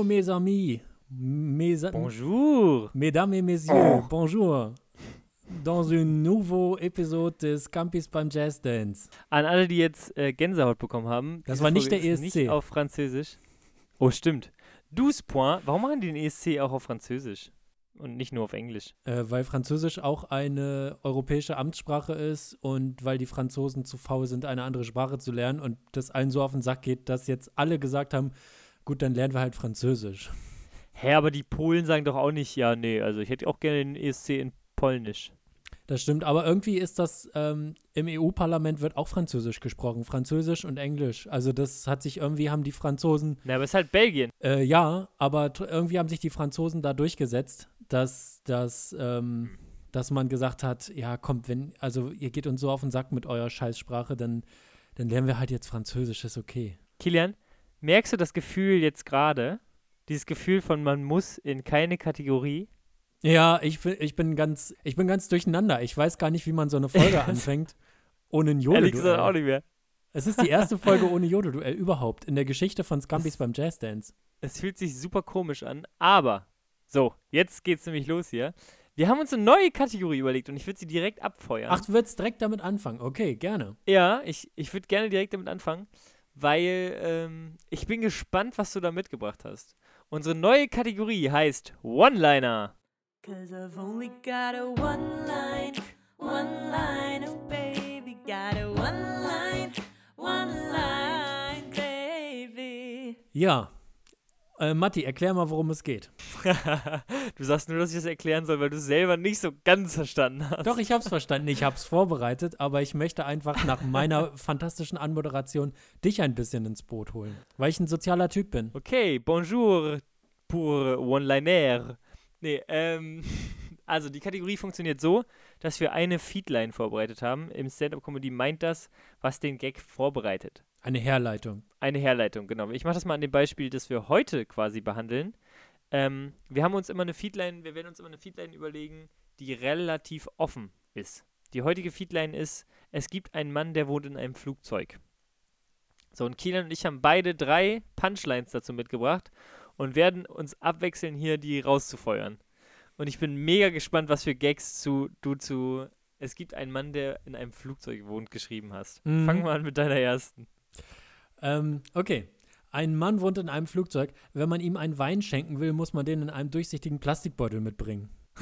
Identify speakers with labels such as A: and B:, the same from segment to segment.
A: Bonjour mes amis. Mes a-
B: Bonjour.
A: Mesdames et messieurs, bonjour. Dans un nouveau Episode des Campus beim Jazz Dance.
B: An alle, die jetzt äh, Gänsehaut bekommen haben.
A: Das war nicht
B: Folge
A: der ESC.
B: Nicht auf Französisch. Oh, stimmt. 12 Points. Warum machen die den ESC auch auf Französisch? Und nicht nur auf Englisch.
A: Äh, weil Französisch auch eine europäische Amtssprache ist und weil die Franzosen zu faul sind, eine andere Sprache zu lernen und das allen so auf den Sack geht, dass jetzt alle gesagt haben, gut, dann lernen wir halt Französisch.
B: Hä, aber die Polen sagen doch auch nicht, ja, nee, also ich hätte auch gerne den ESC in Polnisch.
A: Das stimmt, aber irgendwie ist das, ähm, im EU-Parlament wird auch Französisch gesprochen, Französisch und Englisch. Also das hat sich irgendwie, haben die Franzosen
B: Na, aber es ist halt Belgien.
A: Äh, ja, aber irgendwie haben sich die Franzosen da durchgesetzt, dass, dass, ähm, dass man gesagt hat, ja, kommt, wenn, also ihr geht uns so auf den Sack mit eurer Scheißsprache, dann, dann lernen wir halt jetzt Französisch, ist okay.
B: Kilian, merkst du das Gefühl jetzt gerade? Dieses Gefühl von man muss in keine Kategorie?
A: Ja, ich, bin- ich bin ganz, ich bin ganz durcheinander. Ich weiß gar nicht, wie man so eine Folge anfängt ohne ein
B: Ehrlich gesagt auch
A: Jodelduell.
B: nicht mehr.
A: Es ist die erste Folge ohne Jodelduell überhaupt in der Geschichte von Scampis beim Jazzdance.
B: Es fühlt sich super komisch an, aber so, jetzt geht's nämlich los hier. Wir haben uns eine neue Kategorie überlegt und ich würde sie direkt abfeuern.
A: Ach, du willst direkt damit anfangen? Okay, gerne.
B: Ja, ich, ich würde gerne direkt damit anfangen, weil ähm, ich bin gespannt, was du da mitgebracht hast. Unsere neue Kategorie heißt One-Liner.
C: Cause I've only got a one line, one line, oh baby, got a one line, one line, baby.
A: Ja. Äh, Matti, erklär mal, worum es geht.
B: du sagst nur, dass ich das erklären soll, weil du es selber nicht so ganz verstanden hast.
A: Doch, ich hab's verstanden, ich hab's vorbereitet, aber ich möchte einfach nach meiner fantastischen Anmoderation dich ein bisschen ins Boot holen, weil ich ein sozialer Typ bin.
B: Okay, bonjour pour One-Liner. Nee, ähm, also die Kategorie funktioniert so, dass wir eine Feedline vorbereitet haben. Im Stand-Up-Comedy meint das, was den Gag vorbereitet.
A: Eine Herleitung.
B: Eine Herleitung, genau. Ich mache das mal an dem Beispiel, das wir heute quasi behandeln. Ähm, wir haben uns immer eine Feedline, wir werden uns immer eine Feedline überlegen, die relativ offen ist. Die heutige Feedline ist, es gibt einen Mann, der wohnt in einem Flugzeug. So, und Kilian und ich haben beide drei Punchlines dazu mitgebracht und werden uns abwechseln, hier die rauszufeuern. Und ich bin mega gespannt, was für Gags zu, du zu Es gibt einen Mann, der in einem Flugzeug wohnt, geschrieben hast.
A: Mhm.
B: Fang mal an mit deiner ersten.
A: Ähm, okay. Ein Mann wohnt in einem Flugzeug. Wenn man ihm einen Wein schenken will, muss man den in einem durchsichtigen Plastikbeutel mitbringen.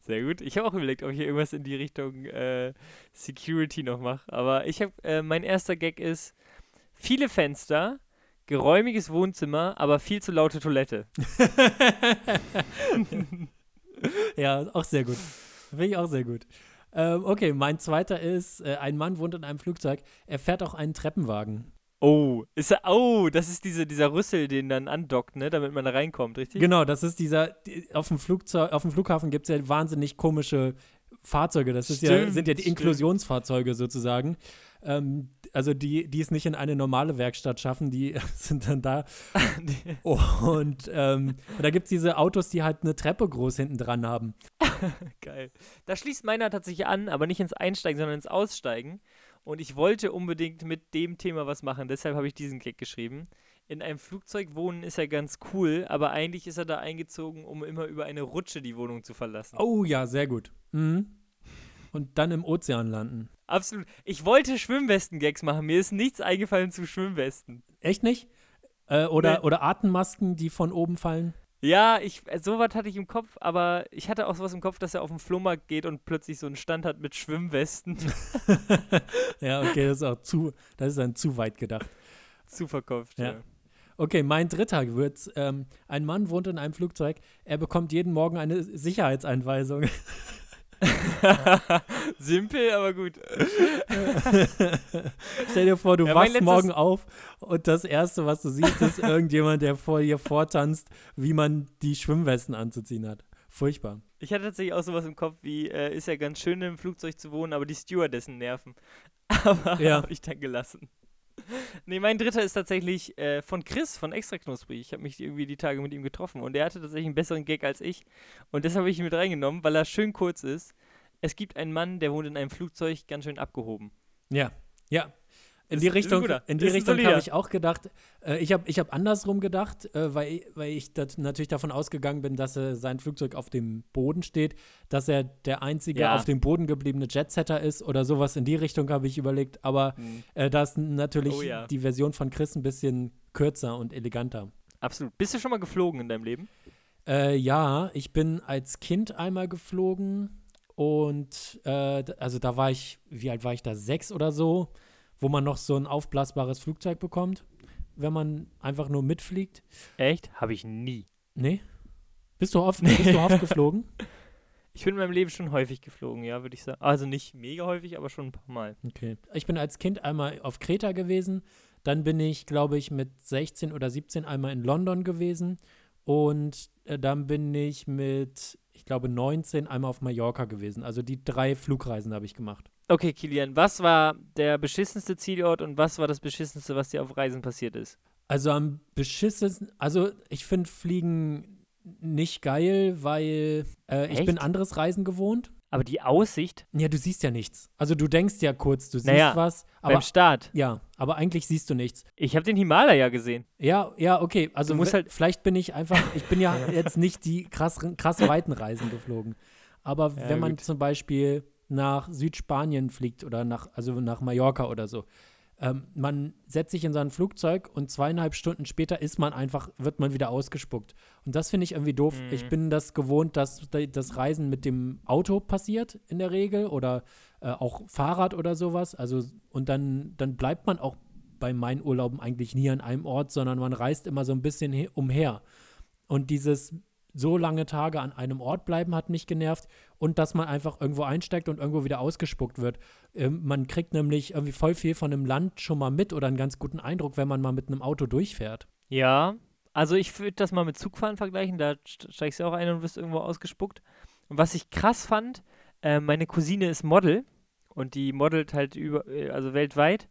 B: Sehr gut. Ich habe auch überlegt, ob ich hier irgendwas in die Richtung äh, Security noch mache. Aber ich habe, äh, mein erster Gag ist, viele Fenster, geräumiges Wohnzimmer, aber viel zu laute Toilette.
A: ja, auch sehr gut. Finde ich auch sehr gut. Ähm, okay, mein zweiter ist, äh, ein Mann wohnt in einem Flugzeug. Er fährt auch einen Treppenwagen.
B: Oh, ist er, oh, das ist diese, dieser Rüssel, den dann andockt, ne, damit man da reinkommt, richtig?
A: Genau, das ist dieser, die, auf dem Flugzeug, auf dem Flughafen gibt es ja wahnsinnig komische Fahrzeuge. Das ist ja,
B: Stimmt,
A: sind ja die
B: stimmt.
A: Inklusionsfahrzeuge sozusagen. Ähm, also die, die es nicht in eine normale Werkstatt schaffen, die sind dann da. Und, ähm, und da gibt es diese Autos, die halt eine Treppe groß hinten dran haben.
B: Geil. Da schließt meiner tatsächlich an, aber nicht ins Einsteigen, sondern ins Aussteigen. Und ich wollte unbedingt mit dem Thema was machen, deshalb habe ich diesen Gag geschrieben. In einem Flugzeug wohnen ist ja ganz cool, aber eigentlich ist er da eingezogen, um immer über eine Rutsche die Wohnung zu verlassen.
A: Oh ja, sehr gut. Mhm. Und dann im Ozean landen.
B: Absolut. Ich wollte Schwimmwesten-Gags machen, mir ist nichts eingefallen zu Schwimmwesten.
A: Echt nicht? Äh, oder,
B: Nee.
A: oder Atemmasken, die von oben fallen.
B: Ja, ich, äh, sowas hatte ich im Kopf, aber ich hatte auch sowas im Kopf, dass er auf den Flohmarkt geht und plötzlich so einen Stand hat mit Schwimmwesten
A: ja, okay, das ist auch zu, das ist dann zu weit gedacht.
B: zu verkauft.
A: Ja. Okay, mein dritter wird, ähm, ein Mann wohnt in einem Flugzeug, er bekommt jeden Morgen eine Sicherheitseinweisung.
B: Simpel, aber gut.
A: Stell dir vor, du
B: Ja,
A: wachst morgen auf und das Erste, was du siehst, ist irgendjemand, der vor dir vortanzt, wie man die Schwimmwesten anzuziehen hat. Furchtbar.
B: Ich hatte tatsächlich auch sowas im Kopf wie, äh, ist ja ganz schön im Flugzeug zu wohnen, aber die Stewardessen nerven. Aber
A: Ja.
B: habe ich dann gelassen. Nee, mein dritter ist tatsächlich äh, von Chris von Extra Knusprig. Ich habe mich irgendwie die Tage mit ihm getroffen und er hatte tatsächlich einen besseren Gag als ich. Und deshalb habe ich ihn mit reingenommen, weil er schön kurz ist. Es gibt einen Mann, der wohnt in einem Flugzeug, ganz schön abgehoben.
A: Ja, ja. In die Richtung, in die
B: Ist
A: Richtung habe ich auch gedacht. Äh, ich habe ich hab andersrum gedacht, äh, weil, weil ich natürlich davon ausgegangen bin, dass äh, sein Flugzeug auf dem Boden steht, dass er der einzige
B: Ja.
A: auf dem Boden gebliebene Jetsetter ist oder sowas in die Richtung habe ich überlegt. Aber
B: Hm.
A: äh, da ist natürlich
B: Oh ja.
A: die Version von Chris ein bisschen kürzer und eleganter.
B: Absolut. Bist du schon mal geflogen in deinem Leben?
A: Äh, ja, ich bin als Kind einmal geflogen und äh, also da war ich, wie alt war ich da? Sechs oder so, wo man noch so ein aufblasbares Flugzeug bekommt, wenn man einfach nur mitfliegt.
B: Echt? Habe ich nie.
A: Nee? Bist du oft, bist du oft geflogen?
B: Ich bin in meinem Leben schon häufig geflogen, ja, würde ich sagen. Also nicht mega häufig, aber schon ein paar Mal.
A: Okay. Ich bin als Kind einmal auf Kreta gewesen, dann bin ich, glaube ich, mit 16 oder 17 einmal in London gewesen und äh, dann bin ich mit, ich glaube, 19 einmal auf Mallorca gewesen. Also die drei Flugreisen habe ich gemacht.
B: Okay, Kilian, was war der beschissenste Zielort und was war das beschissenste, was dir auf Reisen passiert ist?
A: Also am beschissensten, also ich finde Fliegen nicht geil, weil äh, ich bin anderes Reisen gewohnt.
B: Aber die Aussicht
A: Ja, du siehst ja nichts. Also du denkst ja kurz, du siehst
B: Naja,
A: was, aber
B: beim Start.
A: ja, aber eigentlich siehst du nichts.
B: Ich habe den Himalaya gesehen.
A: Ja, ja, okay. Also
B: Du musst halt-
A: vielleicht bin ich einfach, ich bin ja jetzt nicht die krass, krass weiten Reisen geflogen. Aber
B: Ja,
A: wenn man
B: gut.
A: zum Beispiel nach Südspanien fliegt oder nach, also nach Mallorca oder so, ähm, man setzt sich in so ein Flugzeug und zweieinhalb Stunden später ist man einfach, wird man wieder ausgespuckt. Und das finde ich irgendwie doof.
B: Mhm.
A: Ich bin das gewohnt, dass da- das Reisen mit dem Auto passiert in der Regel oder äh, auch Fahrrad oder sowas. Also, und dann, dann bleibt man auch bei meinen Urlauben eigentlich nie an einem Ort, sondern man reist immer so ein bisschen he- umher. Und dieses so lange Tage an einem Ort bleiben hat mich genervt und dass man einfach irgendwo einsteigt und irgendwo wieder ausgespuckt wird. Ähm, man kriegt nämlich irgendwie voll viel von einem Land schon mal mit oder einen ganz guten Eindruck, wenn man mal mit einem Auto durchfährt.
B: Ja, also ich würde das mal mit Zugfahren vergleichen. Da st- steigst du auch ein und wirst irgendwo ausgespuckt. Und was ich krass fand, äh, meine Cousine ist Model und die modelt halt über, äh, also weltweit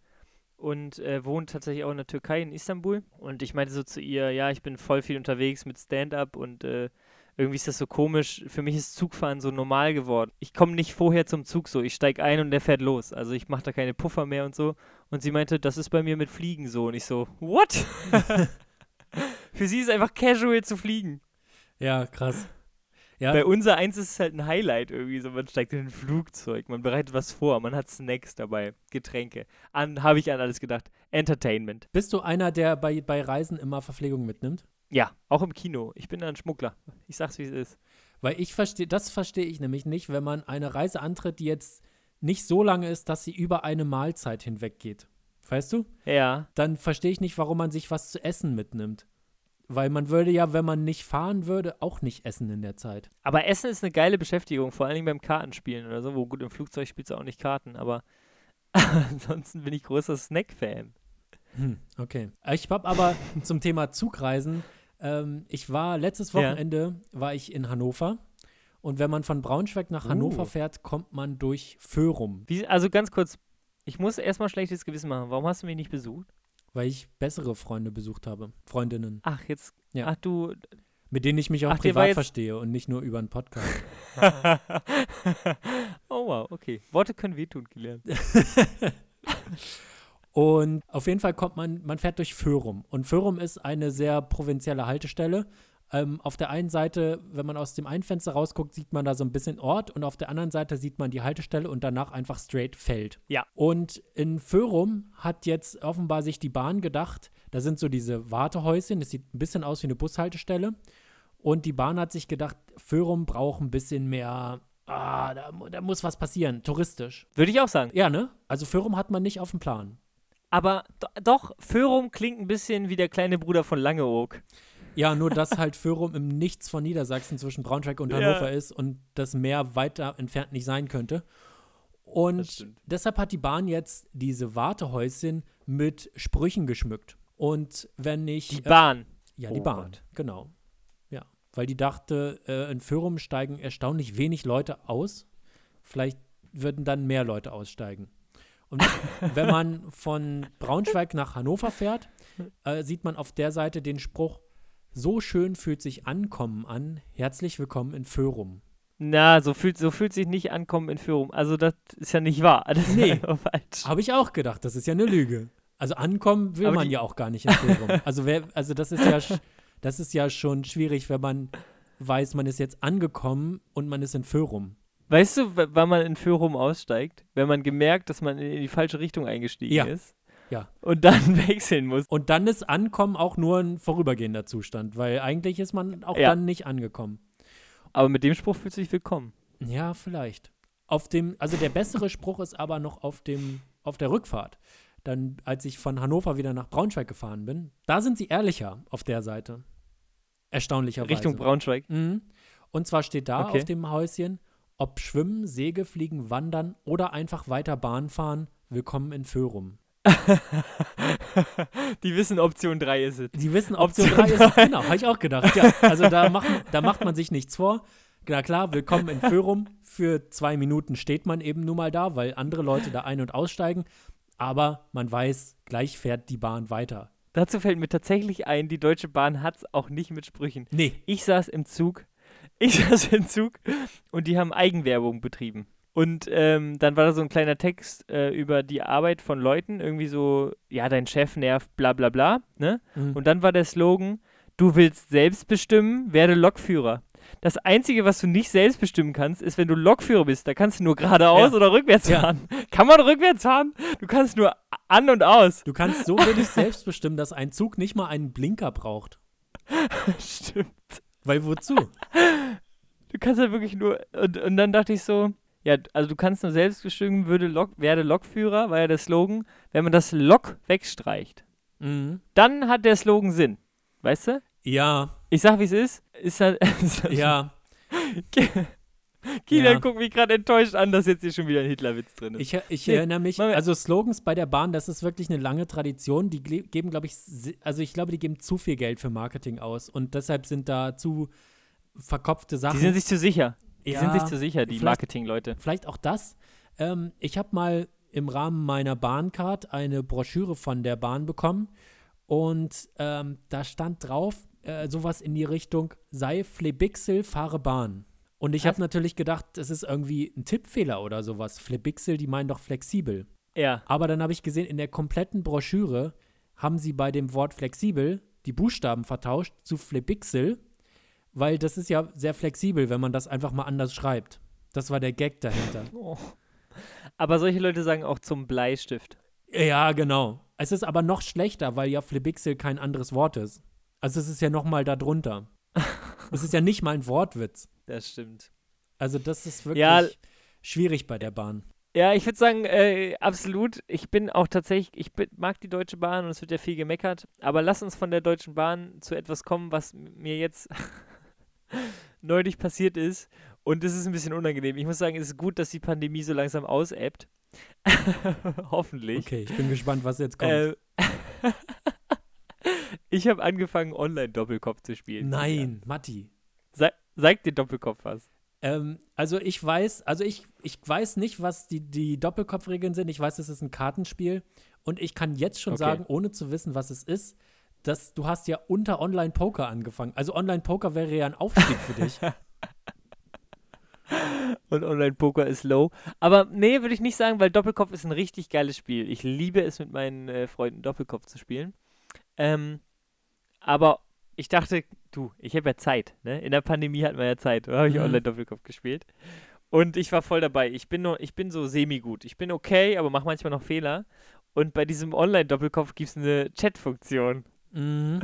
B: und äh, wohnt tatsächlich auch in der Türkei, in Istanbul. Und ich meinte so zu ihr, ja, ich bin voll viel unterwegs mit Stand-up und äh, irgendwie ist das so komisch. Für mich ist Zugfahren so normal geworden. Ich komme nicht vorher zum Zug so. Ich steige ein und der fährt los. Also ich mache da keine Puffer mehr und so. Und sie meinte, das ist bei mir mit Fliegen so. Und ich so, what? Für sie ist einfach casual zu fliegen.
A: Ja, krass. Ja,
B: Bei unser eins ist es halt ein Highlight irgendwie so. Man steigt in ein Flugzeug, man bereitet was vor, man hat Snacks dabei, Getränke. An, habe ich an alles gedacht. Entertainment.
A: bist du einer, der bei, bei Reisen immer Verpflegung mitnimmt?
B: Ja, auch im Kino. Ich bin ein Schmuggler. Ich sag's, wie es ist.
A: Weil ich verstehe, das verstehe ich nämlich nicht, wenn man eine Reise antritt, die jetzt nicht so lange ist, dass sie über eine Mahlzeit hinweg geht. Weißt du?
B: Ja.
A: Dann verstehe ich nicht, warum man sich was zu essen mitnimmt. Weil man würde ja, wenn man nicht fahren würde, auch nicht essen in der Zeit.
B: Aber Essen ist eine geile Beschäftigung, vor allen Dingen beim Kartenspielen oder so. Wo gut, im Flugzeug spielst du auch nicht Karten, aber ansonsten bin ich großer Snack-Fan.
A: Hm, okay. Ich habe aber zum Thema Zugreisen, ähm, ich war letztes
B: Ja.
A: Wochenende, war ich in Hannover. Und wenn man von Braunschweig nach Hannover
B: Oh.
A: fährt, kommt man durch Föhrum,
B: Wie, also ganz kurz, ich muss erstmal schlechtes Gewissen machen. Warum hast du mich nicht besucht?
A: weil ich bessere Freunde besucht habe. Freundinnen.
B: Ach, jetzt.
A: Ja.
B: Ach, du.
A: Mit denen ich mich auch
B: Ach,
A: privat verstehe und nicht nur über einen Podcast.
B: oh wow, okay. Worte können wehtun, Kilian.
A: Und auf jeden Fall kommt man, man fährt durch Föhrum. Und Föhrum ist eine sehr provinzielle Haltestelle. Ähm, auf der einen Seite, wenn man aus dem einen Fenster rausguckt, sieht man da so ein bisschen Ort und auf der anderen Seite sieht man die Haltestelle und danach einfach straight Feld.
B: Ja.
A: Und in Föhrum hat jetzt offenbar sich die Bahn gedacht, da sind so diese Wartehäuschen, das sieht ein bisschen aus wie eine Bushaltestelle. Und die Bahn hat sich gedacht, Föhrum braucht ein bisschen mehr, ah, da, da muss was passieren, touristisch.
B: Würde ich auch sagen.
A: Ja, ne? Also Föhrum hat man nicht auf dem Plan.
B: Aber do doch, Föhrum klingt ein bisschen wie der kleine Bruder von Langeoog.
A: Ja, nur dass halt Föhrum im Nichts von Niedersachsen zwischen Braunschweig und
B: Ja.
A: Hannover ist und das Meer weiter entfernt nicht sein könnte. Und deshalb hat die Bahn jetzt diese Wartehäuschen mit Sprüchen geschmückt. Und wenn ich.
B: Die
A: äh,
B: Bahn.
A: ja, die
B: Oh
A: Bahn,
B: Gott.
A: genau. Ja, weil die dachte, äh, in Föhrum steigen erstaunlich wenig Leute aus. Vielleicht würden dann mehr Leute aussteigen. Und wenn man von Braunschweig nach Hannover fährt, äh, sieht man auf der Seite den Spruch, so schön fühlt sich Ankommen an, herzlich willkommen in Föhrum.
B: Na, so fühlt, so fühlt sich nicht Ankommen in Führung. Also das ist ja nicht wahr. Das
A: Nee. Habe ich auch gedacht, das ist ja eine Lüge. Also ankommen will
B: Aber
A: man ja auch gar nicht in Forum. also wer, also das ist ja, das ist ja schon schwierig, wenn man weiß, man ist jetzt angekommen und man ist in Forum.
B: Weißt du, wann man in Führung aussteigt? Wenn man gemerkt, dass man in die falsche Richtung eingestiegen
A: Ja.
B: ist.
A: Ja.
B: Und dann wechseln muss.
A: Und dann ist Ankommen auch nur ein vorübergehender Zustand, weil eigentlich ist man auch
B: Ja.
A: dann nicht angekommen.
B: Aber mit dem Spruch fühlt sich willkommen.
A: Ja, vielleicht. Auf dem, also der bessere Spruch ist aber noch auf dem, auf der Rückfahrt. Dann, als ich von Hannover wieder nach Braunschweig gefahren bin, da sind sie ehrlicher auf der Seite. Erstaunlicherweise.
B: Richtung Braunschweig.
A: Mhm. Und zwar steht da
B: Okay.
A: auf dem Häuschen, ob Schwimmen, Säge, Fliegen, Wandern oder einfach weiter Bahn fahren, willkommen in Föhrum.
B: Die wissen, Option 3 ist es.
A: Die wissen, Option
B: Option
A: 3 ist,
B: drei.
A: genau, habe ich auch gedacht. Ja, also da macht, da macht man sich nichts vor. Na klar, willkommen in Föhrum. Für zwei Minuten steht man eben nun mal da, weil andere Leute da ein- und aussteigen. Aber man weiß, gleich fährt die Bahn weiter.
B: Dazu fällt mir tatsächlich ein, die Deutsche Bahn hat es auch nicht mit Sprüchen.
A: Nee,
B: Ich saß im Zug, ich saß im Zug und die haben Eigenwerbung betrieben. Und ähm, dann war da so ein kleiner Text äh, über die Arbeit von Leuten, irgendwie so, ja, dein Chef nervt, bla bla bla, ne?
A: Mhm.
B: Und dann war der Slogan, du willst selbst bestimmen, werde Lokführer. Das Einzige, was du nicht selbst bestimmen kannst, ist, wenn du Lokführer bist. Da kannst du nur geradeaus
A: Ja.
B: oder rückwärts
A: Ja.
B: fahren. Kann man rückwärts fahren? Du kannst nur an und aus.
A: du kannst so wenig selbst bestimmen, dass ein Zug nicht mal einen Blinker braucht.
B: Stimmt.
A: Weil wozu?
B: Du kannst ja wirklich nur. Und, und dann dachte ich so, ja, also du kannst nur selbst bestimmen, würde Lok, werde Lokführer, war ja der Slogan. Wenn man das Lok wegstreicht,
A: Mhm.
B: dann hat der Slogan Sinn. Weißt du?
A: Ja,
B: Ich sag, wie es ist. Ist halt.
A: ja.
B: Kilian
A: Ja.
B: guckt mich gerade enttäuscht an, dass jetzt hier schon wieder ein Hitlerwitz drin ist.
A: Ich, ich
B: Nee,
A: erinnere mich, also Slogans bei der Bahn, das ist wirklich eine lange Tradition. Die geben, glaube ich, also ich glaube, die geben zu viel Geld für Marketing aus und deshalb sind da zu verkopfte Sachen.
B: die sind sich zu sicher. Die
A: Ja,
B: sind sich zu sicher, die Marketingleute.
A: Vielleicht auch das. Ähm, ich habe mal im Rahmen meiner Bahncard eine Broschüre von der Bahn bekommen und ähm, da stand drauf, äh, sowas in die Richtung, sei Flebixel, fahre Bahn. Und ich habe natürlich gedacht, das ist irgendwie ein Tippfehler oder sowas. Flebixel, die meinen doch flexibel.
B: Ja.
A: Aber dann habe ich gesehen, in der kompletten Broschüre haben sie bei dem Wort flexibel die Buchstaben vertauscht zu Flebixel, weil das ist ja sehr flexibel, wenn man das einfach mal anders schreibt. Das war der Gag dahinter.
B: Oh. Aber solche Leute sagen auch zum Bleistift.
A: ja, genau. Es ist aber noch schlechter, weil ja Flebixel kein anderes Wort ist. Also es ist ja noch mal da drunter. es ist ja nicht mal ein Wortwitz.
B: Das stimmt.
A: Also das ist wirklich
B: Ja.
A: schwierig bei der Bahn.
B: Ja, ich würde sagen, äh, absolut. Ich bin auch tatsächlich, ich bin, mag die Deutsche Bahn und es wird ja viel gemeckert. Aber lass uns von der Deutschen Bahn zu etwas kommen, was mir jetzt neulich passiert ist. Und es ist ein bisschen unangenehm. Ich muss sagen, es ist gut, dass die Pandemie so langsam ausebbt. Hoffentlich.
A: Okay, ich bin gespannt, was jetzt kommt.
B: Äh, ich habe angefangen, Online-Doppelkopf zu spielen.
A: Nein, Matti.
B: Sa sag dir Doppelkopf was.
A: Ähm, also ich weiß, also ich, ich weiß nicht, was die, die Doppelkopfregeln sind. Ich weiß, es ist ein Kartenspiel. Und ich kann jetzt schon
B: Okay.
A: sagen, ohne zu wissen, was es ist, dass du hast ja unter Online-Poker angefangen. Also Online-Poker wäre ja ein Aufstieg für dich.
B: Und Online-Poker ist low. Aber nee, würde ich nicht sagen, weil Doppelkopf ist ein richtig geiles Spiel. Ich liebe es, mit meinen äh, Freunden Doppelkopf zu spielen. Ähm, aber ich dachte, du, ich habe ja Zeit. Ne? In der Pandemie hat man ja Zeit. Da habe ich
A: Mhm.
B: Online-Doppelkopf gespielt. Und ich war voll dabei. Ich bin, nur, ich bin so semi-gut. Ich bin okay, aber mache manchmal noch Fehler. Und bei diesem Online-Doppelkopf gibt es eine Chat-Funktion.
A: Mhm.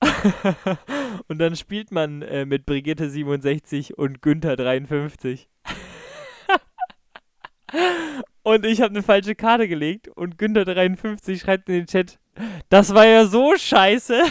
B: und dann spielt man äh, mit Brigitte 67 und Günther 53. und ich habe eine falsche Karte gelegt und Günther 53 schreibt in den Chat, das war ja so scheiße.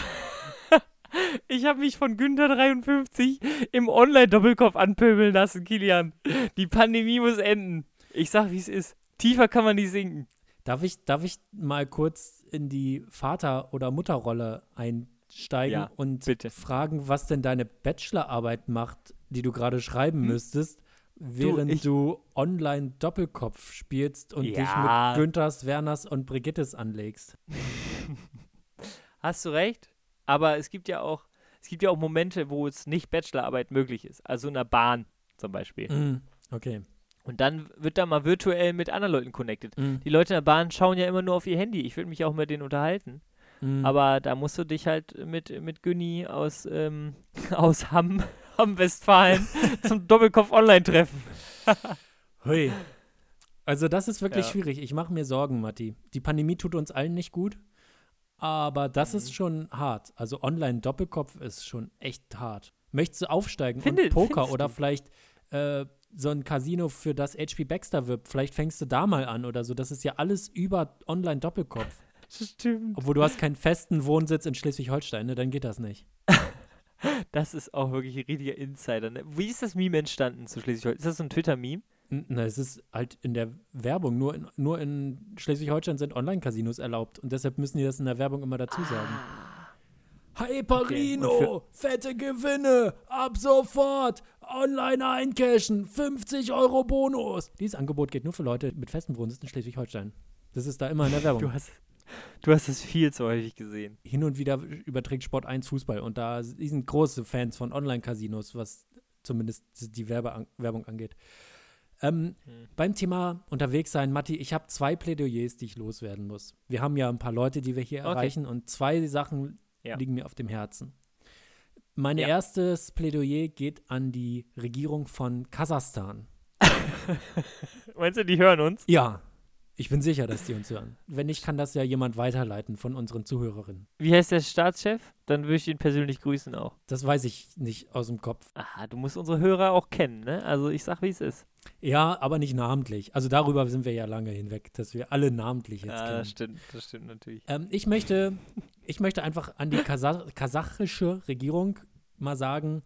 B: ich habe mich von Günther 53 im Online-Doppelkopf anpöbeln lassen, Kilian. Die Pandemie muss enden. Ich sag, wie es ist. Tiefer kann man nicht sinken.
A: Darf ich, darf ich mal kurz in die Vater- oder Mutterrolle einsteigen
B: Ja,
A: und
B: bitte.
A: fragen, was denn deine Bachelorarbeit macht, die du gerade schreiben
B: Hm?
A: müsstest, während
B: ich-
A: du online Doppelkopf spielst und dich
B: Ja.
A: mit Günthers, Werners und Brigittes anlegst?
B: Hast du recht, aber es gibt ja auch, es gibt ja auch Momente, wo es nicht Bachelorarbeit möglich ist. Also in der Bahn zum Beispiel.
A: Mm, okay.
B: Und dann wird da mal virtuell mit anderen Leuten connected.
A: Mm,
B: Die Leute in der Bahn schauen ja immer nur auf ihr Handy. Ich würde mich auch mit denen unterhalten.
A: mm.
B: Aber da musst du dich halt mit, mit Günni aus, ähm, aus Hamm, Hamm Westfalen zum Doppelkopf online treffen.
A: Hui. Also das ist wirklich
B: Ja.
A: schwierig. Ich mache mir Sorgen, Matti. Die Pandemie tut uns allen nicht gut, aber das
B: Mhm.
A: ist schon hart. Also Online-Doppelkopf ist schon echt hart. Möchtest du aufsteigen
B: Finde-
A: und Poker oder vielleicht äh, so ein Casino, für das HP Baxter wirbt, vielleicht fängst du da mal an oder so. Das ist ja alles über Online-Doppelkopf.
B: Stimmt.
A: Obwohl du hast keinen festen Wohnsitz in Schleswig-Holstein, ne? dann geht das nicht.
B: Das ist auch wirklich ein richtiger Insider. Ne? Wie ist das Meme entstanden zu Schleswig-Holstein? Ist das so ein Twitter-Meme?
A: Na, es ist halt in der Werbung. Nur in, nur in Schleswig-Holstein sind Online-Casinos erlaubt und deshalb müssen die das in der Werbung immer dazu sagen. Hyperino,
B: Okay,
A: fette Gewinne, ab sofort, online eincashen, 50 Euro Bonus. Dieses Angebot geht nur für Leute mit festem Wohnsitz in Schleswig-Holstein. Das ist da immer in der
B: Du
A: Werbung.
B: hast, du hast es viel zu häufig gesehen.
A: Hin und wieder überträgt Sport 1 Fußball und da sind große Fans von Online-Casinos, was zumindest die Werbe Werbung angeht. Ähm,
B: Hm.
A: beim Thema unterwegs sein, Matti, ich habe zwei Plädoyers, die ich loswerden muss. Wir haben ja ein paar Leute, die wir hier
B: Okay.
A: erreichen und zwei Sachen
B: Ja.
A: liegen mir auf dem Herzen. Mein
B: Ja.
A: erstes Plädoyer geht an die Regierung von Kasachstan.
B: Meinst du, die hören uns?
A: Ja, ich bin sicher, dass die uns hören. Wenn nicht, kann das ja jemand weiterleiten von unseren Zuhörerinnen.
B: Wie heißt der Staatschef? Dann würde ich ihn persönlich grüßen auch.
A: Das weiß ich nicht aus dem Kopf.
B: Aha, du musst unsere Hörer auch kennen, ne? Also ich sag, wie es ist.
A: Ja, aber nicht namentlich. Also darüber sind wir ja lange hinweg, dass wir alle namentlich jetzt
B: Ja,
A: kennen.
B: das stimmt, das stimmt natürlich.
A: Ähm, ich, möchte, ich möchte einfach an die Kasa kasachische Regierung mal sagen,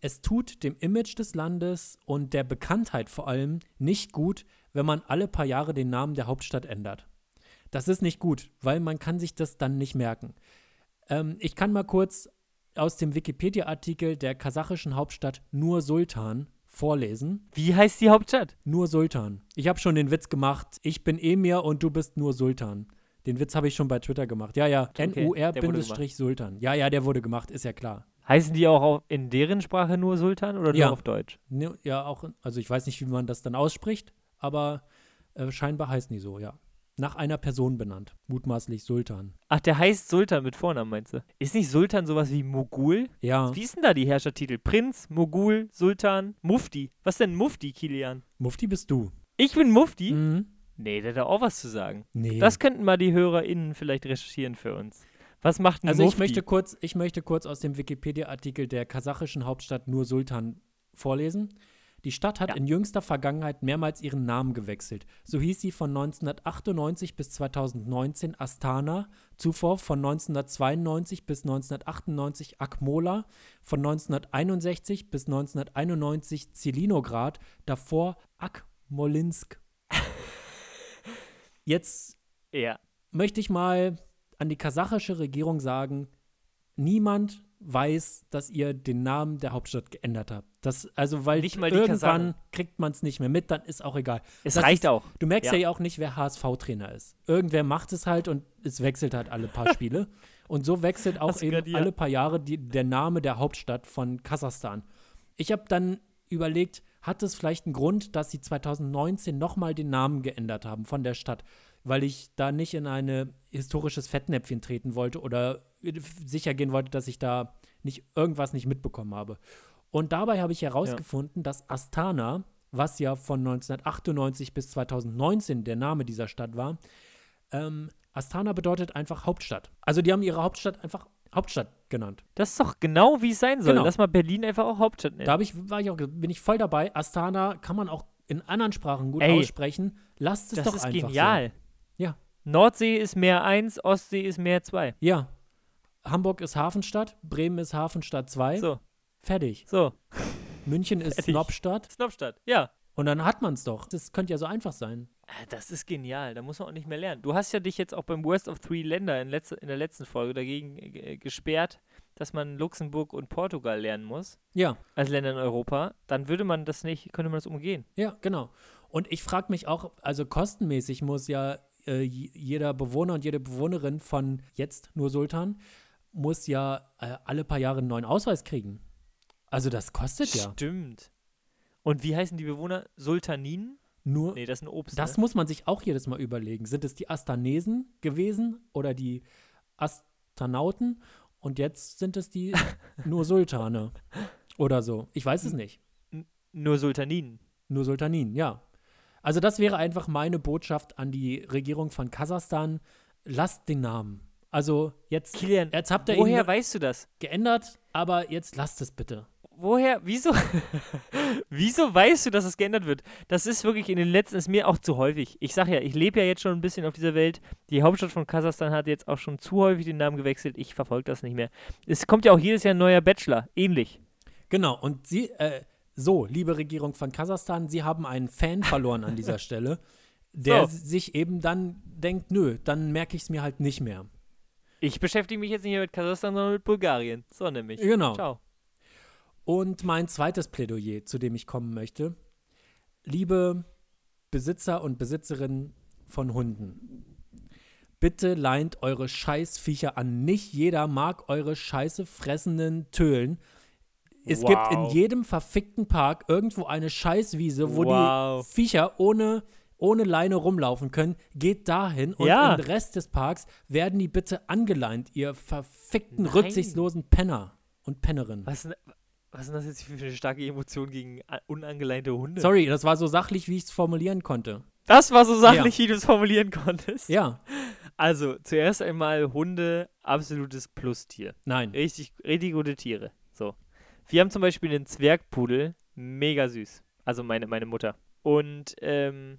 A: es tut dem Image des Landes und der Bekanntheit vor allem nicht gut, wenn man alle paar Jahre den Namen der Hauptstadt ändert. Das ist nicht gut, weil man kann sich das dann nicht merken. Ähm, ich kann mal kurz aus dem Wikipedia-Artikel der kasachischen Hauptstadt Nur Sultan vorlesen.
B: Wie heißt die Hauptstadt?
A: Nur Sultan. Ich habe schon den Witz gemacht. Ich bin Emir und du bist nur Sultan. Den Witz habe ich schon bei Twitter gemacht. Ja, ja.
B: Okay,
A: NUR-Sultan. Ja, ja, der wurde gemacht, ist ja klar.
B: Heißen die auch in deren Sprache nur Sultan oder nur
A: Ja.
B: auf Deutsch?
A: Ne, Ja, auch, also ich weiß nicht, wie man das dann ausspricht, aber äh, scheinbar heißen die so, ja. Nach einer Person benannt. Mutmaßlich Sultan.
B: Ach, der heißt Sultan mit Vornamen, meinst du? Ist nicht Sultan sowas wie Mogul?
A: Ja,
B: Wie ist denn da die Herrschertitel? Prinz, Mogul, Sultan, Mufti. Was denn Mufti, Kilian?
A: Mufti bist du.
B: Ich bin Mufti?
A: Mhm.
B: Nee, der hat auch was zu sagen.
A: Nee.
B: Das könnten mal die HörerInnen vielleicht recherchieren für uns. Was macht ein
A: also
B: Mufti?
A: ich möchte, kurz, ich möchte kurz aus dem Wikipedia-Artikel der kasachischen Hauptstadt Nur Sultan vorlesen. Die Stadt hat
B: Ja.
A: in jüngster Vergangenheit mehrmals ihren Namen gewechselt. So hieß sie von 1998 bis 2019 Astana, zuvor von 1992 bis 1998 Akmola, von 1961 bis 1991 Zelinograd, davor Akmolinsk. Jetzt
B: ja.
A: möchte ich mal an die kasachische Regierung sagen, niemand weiß, dass ihr den Namen der Hauptstadt geändert habt. Das, also, weil irgendwann kriegt man es nicht mehr mit, dann ist auch egal.
B: Es
A: Das
B: reicht
A: ist-
B: auch.
A: Du merkst ja.
B: Ja.
A: auch nicht, wer HSV-Trainer ist. Irgendwer macht es halt und es wechselt halt alle paar Spiele. Und so wechselt auch
B: du
A: eben
B: ja.
A: alle paar Jahre die, der Name der Hauptstadt von Kasachstan. Ich habe dann überlegt, hat es vielleicht einen Grund, dass sie 2019 nochmal den Namen geändert haben von der Stadt, weil ich da nicht in ein historisches Fettnäpfchen treten wollte oder sicher gehen wollte, dass ich da nicht irgendwas nicht mitbekommen habe. Und dabei habe ich herausgefunden, dass Astana, was ja von 1998 bis 2019 der Name dieser Stadt war, ähm, Astana bedeutet einfach Hauptstadt. Also die haben ihre Hauptstadt einfach Hauptstadt genannt.
B: Das ist doch genau, wie es sein soll.
A: Genau.
B: Lass mal Berlin einfach auch Hauptstadt nennen.
A: Da ich, war ich auch, bin ich voll dabei. Astana kann man auch in anderen Sprachen gut
B: Ey,
A: aussprechen. Lasst es
B: das
A: doch
B: ist
A: einfach
B: genial.
A: Ja.
B: Nordsee ist Meer 1, Ostsee ist Meer 2.
A: so. Ja. Hamburg ist Hafenstadt, Bremen ist Hafenstadt 2.
B: So,
A: Fertig.
B: so.
A: München ist
B: Fertig.
A: Snobstadt.
B: Snobstadt. Ja.
A: Und dann hat man es doch. Das könnte ja so einfach sein.
B: Ah, Das ist genial, da muss man auch nicht mehr lernen. Du hast ja dich jetzt auch beim Worst of Three Länder in, letzte, in der letzten Folge dagegen äh, gesperrt, dass man Luxemburg und Portugal lernen muss,
A: Ja,
B: als Länder in Europa. Dann würde man das nicht, könnte man das umgehen.
A: ja, genau. Und ich frage mich auch, also kostenmäßig muss ja äh, jeder Bewohner und jede Bewohnerin von jetzt nur Sultan, muss ja äh, alle paar Jahre einen neuen Ausweis kriegen. Also das kostet ja.
B: Stimmt. Und wie heißen die Bewohner? Sultaninen?
A: Nur,
B: Nee, das ist ein Obst.
A: das
B: ne?
A: muss man sich auch jedes Mal überlegen. Sind es die Astanesen gewesen oder die Astanauten? Und jetzt sind es die nur Sultane oder so. Ich weiß es nicht.
B: Nur Sultaninen.
A: Nur Sultanin, ja. Also das wäre einfach meine Botschaft an die Regierung von Kasachstan. Lasst den Namen. Also jetzt,
B: Kilian,
A: jetzt habt ihr
B: woher
A: ihn
B: weißt du das?
A: geändert, aber jetzt lasst es bitte.
B: Woher, wieso, wieso weißt du, dass es geändert wird? Das ist wirklich in den letzten, ist mir auch zu häufig. Ich sag ja, ich lebe ja jetzt schon ein bisschen auf dieser Welt. Die Hauptstadt von Kasachstan hat jetzt auch schon zu häufig den Namen gewechselt. Ich verfolge das nicht mehr. Es kommt ja auch jedes Jahr ein neuer Bachelor. Ähnlich.
A: Genau, und Sie, äh, so, liebe Regierung von Kasachstan, Sie haben einen Fan verloren an dieser Stelle, der
B: So.
A: sich eben dann denkt, nö, dann merke ich es mir halt nicht mehr.
B: Ich beschäftige mich jetzt nicht mehr mit Kasachstan, sondern mit Bulgarien. So nämlich.
A: Genau.
B: Ciao.
A: Und mein zweites Plädoyer, zu dem ich kommen möchte, liebe Besitzer und Besitzerinnen von Hunden, bitte leint eure Scheißviecher an. Nicht jeder mag eure scheiße fressenden Tölen. Es gibt in
B: Wow.
A: jedem verfickten Park irgendwo eine Scheißwiese, wo
B: Wow.
A: die Viecher ohne, ohne Leine rumlaufen können. Geht dahin und
B: Ja.
A: im Rest des Parks werden die bitte angeleint, ihr verfickten,
B: Nein.
A: rücksichtslosen Penner und Pennerinnen.
B: Was, was denn das jetzt für eine starke Emotion gegen unangeleinte Hunde?
A: Sorry, das war so sachlich, wie ich es formulieren konnte.
B: Das war so sachlich, wie du es formulieren konntest.
A: Ja,
B: Also, zuerst einmal Hunde, absolutes Plustier.
A: nein.
B: Richtig, richtig gute Tiere. So. Wir haben zum Beispiel einen Zwergpudel, mega süß. Also meine, meine Mutter. Und, ähm,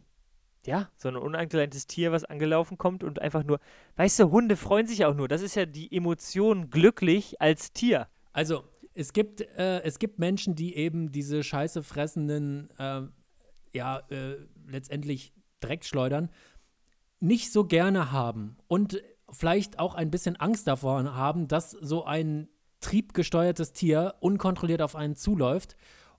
B: ja, so ein unangeleintes Tier, was angelaufen kommt und einfach nur, weißt du, Hunde freuen sich auch nur. Das ist ja die Emotion glücklich als Tier.
A: Also, es gibt, äh, es gibt Menschen, die eben diese scheiße fressenden, äh, ja, äh, letztendlich Dreckschleudern nicht so gerne haben und vielleicht auch ein bisschen Angst davor haben, dass so ein triebgesteuertes Tier unkontrolliert auf einen zuläuft.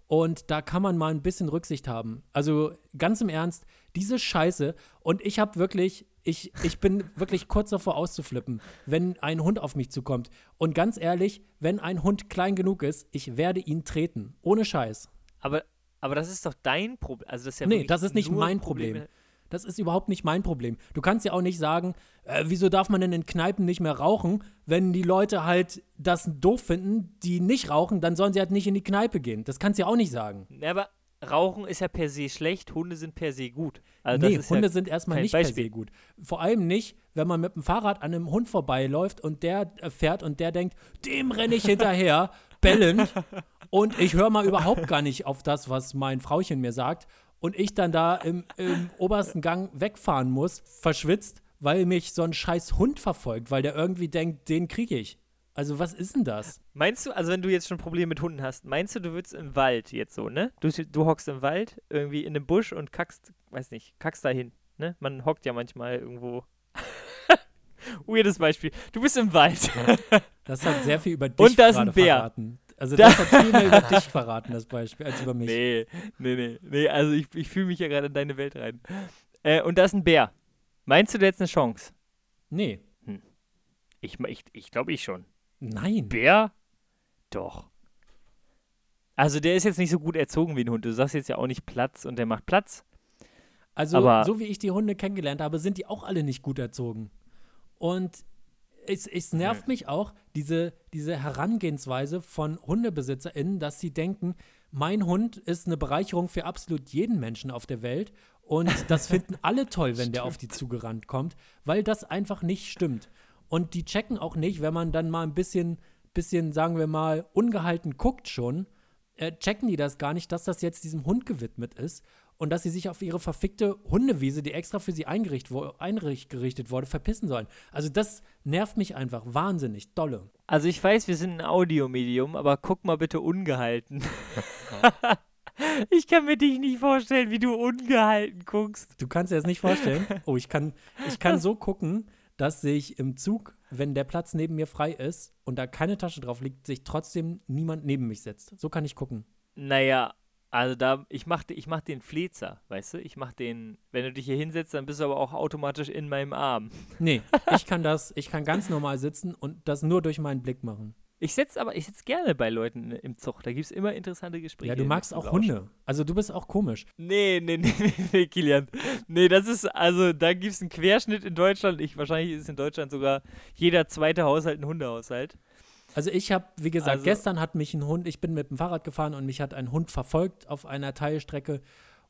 A: Und da kann man mal ein bisschen Rücksicht haben. Also ganz im Ernst, diese Scheiße. Und ich habe wirklich, ich, ich bin wirklich kurz davor auszuflippen, wenn ein Hund auf mich zukommt. Und ganz ehrlich, wenn ein Hund klein genug ist, ich werde ihn treten. Ohne Scheiß.
B: Aber, aber das ist doch dein Problem. Also das ist ja
A: Nee, das ist nicht mein
B: Probleme-
A: Problem. Das ist überhaupt nicht mein Problem. Du kannst ja auch nicht sagen, äh, wieso darf man denn in Kneipen nicht mehr rauchen, wenn die Leute halt das doof finden, die nicht rauchen, dann sollen sie halt nicht in die Kneipe gehen. Das kannst du ja auch nicht sagen.
B: Ja, aber Rauchen ist ja per se schlecht, Hunde sind per se gut. Also
A: nee, Hunde
B: ja
A: sind erstmal nicht per
B: Beispiel.
A: se gut. Vor allem nicht, wenn man mit dem Fahrrad an einem Hund vorbeiläuft und der äh, fährt und der denkt, dem renne ich hinterher, bellend. Und ich höre mal überhaupt gar nicht auf das, was mein Frauchen mir sagt. Und ich dann da im, im obersten Gang wegfahren muss, verschwitzt, weil mich so ein scheiß Hund verfolgt, weil der irgendwie denkt, den kriege ich. Also was ist denn das?
B: Meinst du, also wenn du jetzt schon Probleme mit Hunden hast, meinst du, du würdest im Wald jetzt so, ne? Du, du hockst im Wald, irgendwie in einem Busch und kackst, weiß nicht, kackst dahin, ne? Man hockt ja manchmal irgendwo. Weirdes Beispiel. Du bist im Wald.
A: Das hat sehr viel über dich
B: Und da ist ein Bär.
A: verraten. Also
B: Da-
A: das hat viel mehr über dich verraten, das Beispiel, als über mich.
B: nee, nee, nee, nee, also ich, ich fühle mich ja gerade in deine Welt rein. Äh, und da ist ein Bär. Meinst du, der hat eine Chance?
A: Nee.
B: Ich, ich, ich glaube ich schon.
A: Nein.
B: Bär? Doch. Also der ist jetzt nicht so gut erzogen wie ein Hund. Du sagst jetzt ja auch nicht Platz und der macht Platz.
A: Also,
B: Aber-
A: so wie ich die Hunde kennengelernt habe, sind die auch alle nicht gut erzogen. Und es, es nervt mich auch, diese, diese Herangehensweise von HundebesitzerInnen, dass sie denken, mein Hund ist eine Bereicherung für absolut jeden Menschen auf der Welt. Und das finden alle toll, wenn der auf die zugerannt kommt, weil das einfach nicht stimmt. Und die checken auch nicht, wenn man dann mal ein bisschen, bisschen sagen wir mal, ungehalten guckt schon, äh, checken die das gar nicht, dass das jetzt diesem Hund gewidmet ist und dass sie sich auf ihre verfickte Hundewiese, die extra für sie eingerichtet, wo, eingerichtet wurde, verpissen sollen. Also das nervt mich einfach wahnsinnig dolle.
B: Also ich weiß, wir sind ein Audiomedium, aber guck mal bitte ungehalten. ich kann mir dich nicht vorstellen, wie du ungehalten guckst.
A: Du kannst dir das nicht vorstellen. Oh, ich kann, ich kann so gucken, dass sich im Zug, wenn der Platz neben mir frei ist und da keine Tasche drauf liegt, sich trotzdem niemand neben mich setzt. So kann ich gucken.
B: Naja, also da, ich mach, ich mach den Flezer, weißt du? Ich mach den, wenn du dich hier hinsetzt, dann bist du aber auch automatisch in meinem Arm.
A: Nee, ich kann das, ich kann ganz normal sitzen und das nur durch meinen Blick machen.
B: Ich setze aber, ich sitze gerne bei Leuten im Zug. Da gibt es immer interessante Gespräche.
A: Ja, du magst auch
B: Lausch.
A: Hunde. Also du bist auch komisch.
B: Nee, nee, nee, nee, nee, Kilian. Nee, das ist, also da gibt es einen Querschnitt in Deutschland. Ich, wahrscheinlich ist in Deutschland sogar jeder zweite Haushalt ein Hundehaushalt.
A: Also ich habe, wie gesagt,
B: Also-
A: gestern hat mich ein Hund, ich bin mit dem Fahrrad gefahren und mich hat ein Hund verfolgt auf einer Teilstrecke.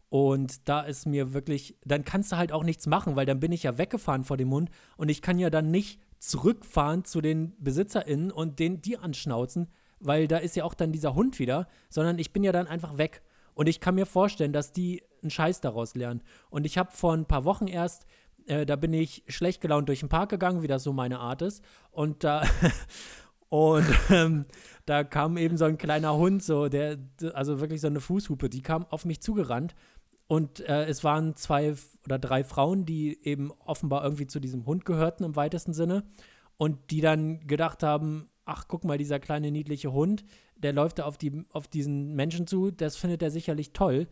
A: Und da ist mir wirklich, dann kannst du halt auch nichts machen, weil dann bin ich ja weggefahren vor dem Hund und ich kann ja dann nicht zurückfahren zu den BesitzerInnen und den die anschnauzen, weil da ist ja auch dann dieser Hund wieder, sondern ich bin ja dann einfach weg. Und ich kann mir vorstellen, dass die einen Scheiß daraus lernen. Und ich habe vor ein paar Wochen erst, äh, da bin ich schlecht gelaunt durch den Park gegangen, wie das so meine Art ist. Und da, und ähm, da kam eben so ein kleiner Hund, so der, also wirklich so eine Fußhupe, die kam auf mich zugerannt. Und äh, es waren zwei oder drei Frauen, die eben offenbar irgendwie zu diesem Hund gehörten im weitesten Sinne. Und die dann gedacht haben, ach, guck mal, dieser kleine niedliche Hund, der läuft da auf, die, auf diesen Menschen zu, das findet er sicherlich toll.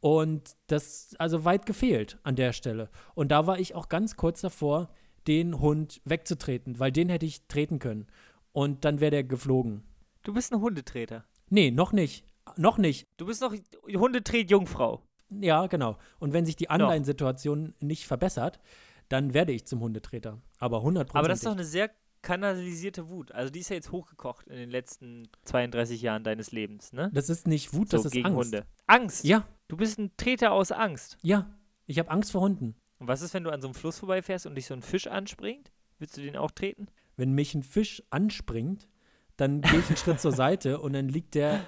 A: Und das, also weit gefehlt an der Stelle. Und da war ich auch ganz kurz davor, den Hund wegzutreten, weil den hätte ich treten können. Und dann wäre der geflogen.
B: Du bist ein Hundetreter.
A: Nee, noch nicht. Noch nicht.
B: Du bist noch Hundetret-Jungfrau.
A: Ja, genau. Und wenn sich die Online-Situation nicht verbessert, dann werde ich zum Hundetreter. Aber 100
B: Aber das ist doch eine sehr kanalisierte Wut. Also die ist ja jetzt hochgekocht in den letzten 32 Jahren deines Lebens, ne?
A: Das ist nicht Wut,
B: so
A: das ist
B: gegen
A: Angst.
B: Hunde. Angst.
A: Ja,
B: Du bist ein Treter aus Angst.
A: ja. Ich habe Angst vor Hunden.
B: Und was ist, wenn du an so einem Fluss vorbeifährst und dich so ein Fisch anspringt? Willst du den auch treten?
A: Wenn mich ein Fisch anspringt, dann gehe ich einen Schritt zur Seite und dann liegt der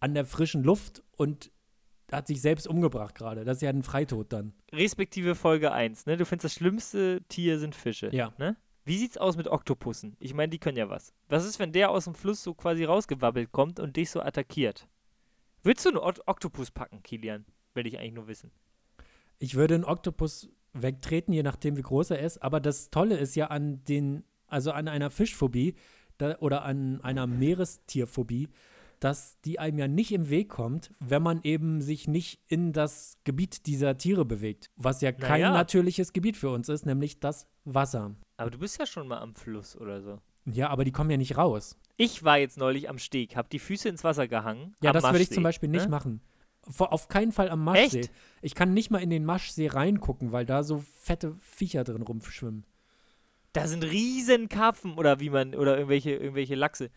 A: an der frischen Luft und hat sich selbst umgebracht gerade. Das ist ja ein Freitod dann.
B: Respektive Folge 1, ne? Du findest das schlimmste Tier sind Fische.
A: Ja.
B: Ne? Wie sieht's aus mit Oktopussen? Ich meine, die können ja was. Was ist, wenn der aus dem Fluss so quasi rausgewabbelt kommt und dich so attackiert? Würdest du einen Ot Oktopus packen, Kilian? Will ich eigentlich nur wissen.
A: Ich würde einen Oktopus wegtreten, je nachdem, wie groß er ist. Aber das Tolle ist ja an den, also an einer Fischphobie da, oder an einer Meerestierphobie, dass die einem ja nicht im Weg kommt, wenn man eben sich nicht in das Gebiet dieser Tiere bewegt. Was ja kein
B: Naja.
A: natürliches Gebiet für uns ist, nämlich das Wasser.
B: Aber du bist ja schon mal am Fluss oder so.
A: Ja, aber die kommen ja nicht raus.
B: Ich war jetzt neulich am Steg, hab die Füße ins Wasser gehangen.
A: Ja, das würde ich zum Beispiel nicht
B: ne?
A: machen. Auf keinen Fall am Maschsee.
B: Echt?
A: Ich kann nicht mal in den Maschsee reingucken, weil da so fette Viecher drin rumschwimmen.
B: Da sind riesen Karpfen oder wie man, oder irgendwelche, irgendwelche Lachse.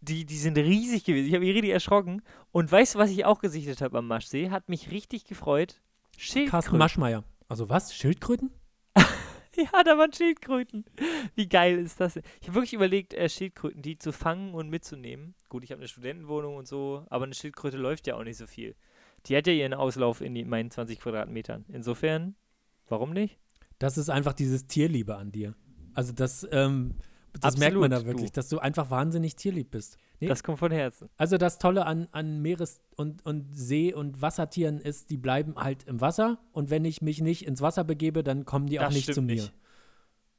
B: Die, die sind riesig gewesen. Ich habe mich richtig erschrocken. Und weißt du, was ich auch gesichtet habe am Maschsee? Hat mich richtig gefreut.
A: Carsten
B: Schildkröten.
A: Maschmeyer. Also was? Schildkröten?
B: Ja, da waren Schildkröten. Wie geil ist das denn? Ich habe wirklich überlegt, äh, Schildkröten, die zu fangen und mitzunehmen. Gut, ich habe eine Studentenwohnung und so, aber eine Schildkröte läuft ja auch nicht so viel. Die hat ja ihren Auslauf in die, meinen 20 Quadratmetern. Insofern, warum nicht?
A: Das ist einfach dieses Tierliebe an dir. Also das, ähm, das merkt man da wirklich,
B: du.
A: dass du einfach wahnsinnig tierlieb bist. Nee,
B: Das kommt von Herzen.
A: also das Tolle an, an Meeres- und, und See- und Wassertieren ist, die bleiben halt im Wasser und wenn ich mich nicht ins Wasser begebe, dann kommen die auch
B: Das
A: nicht zu mir.
B: nicht.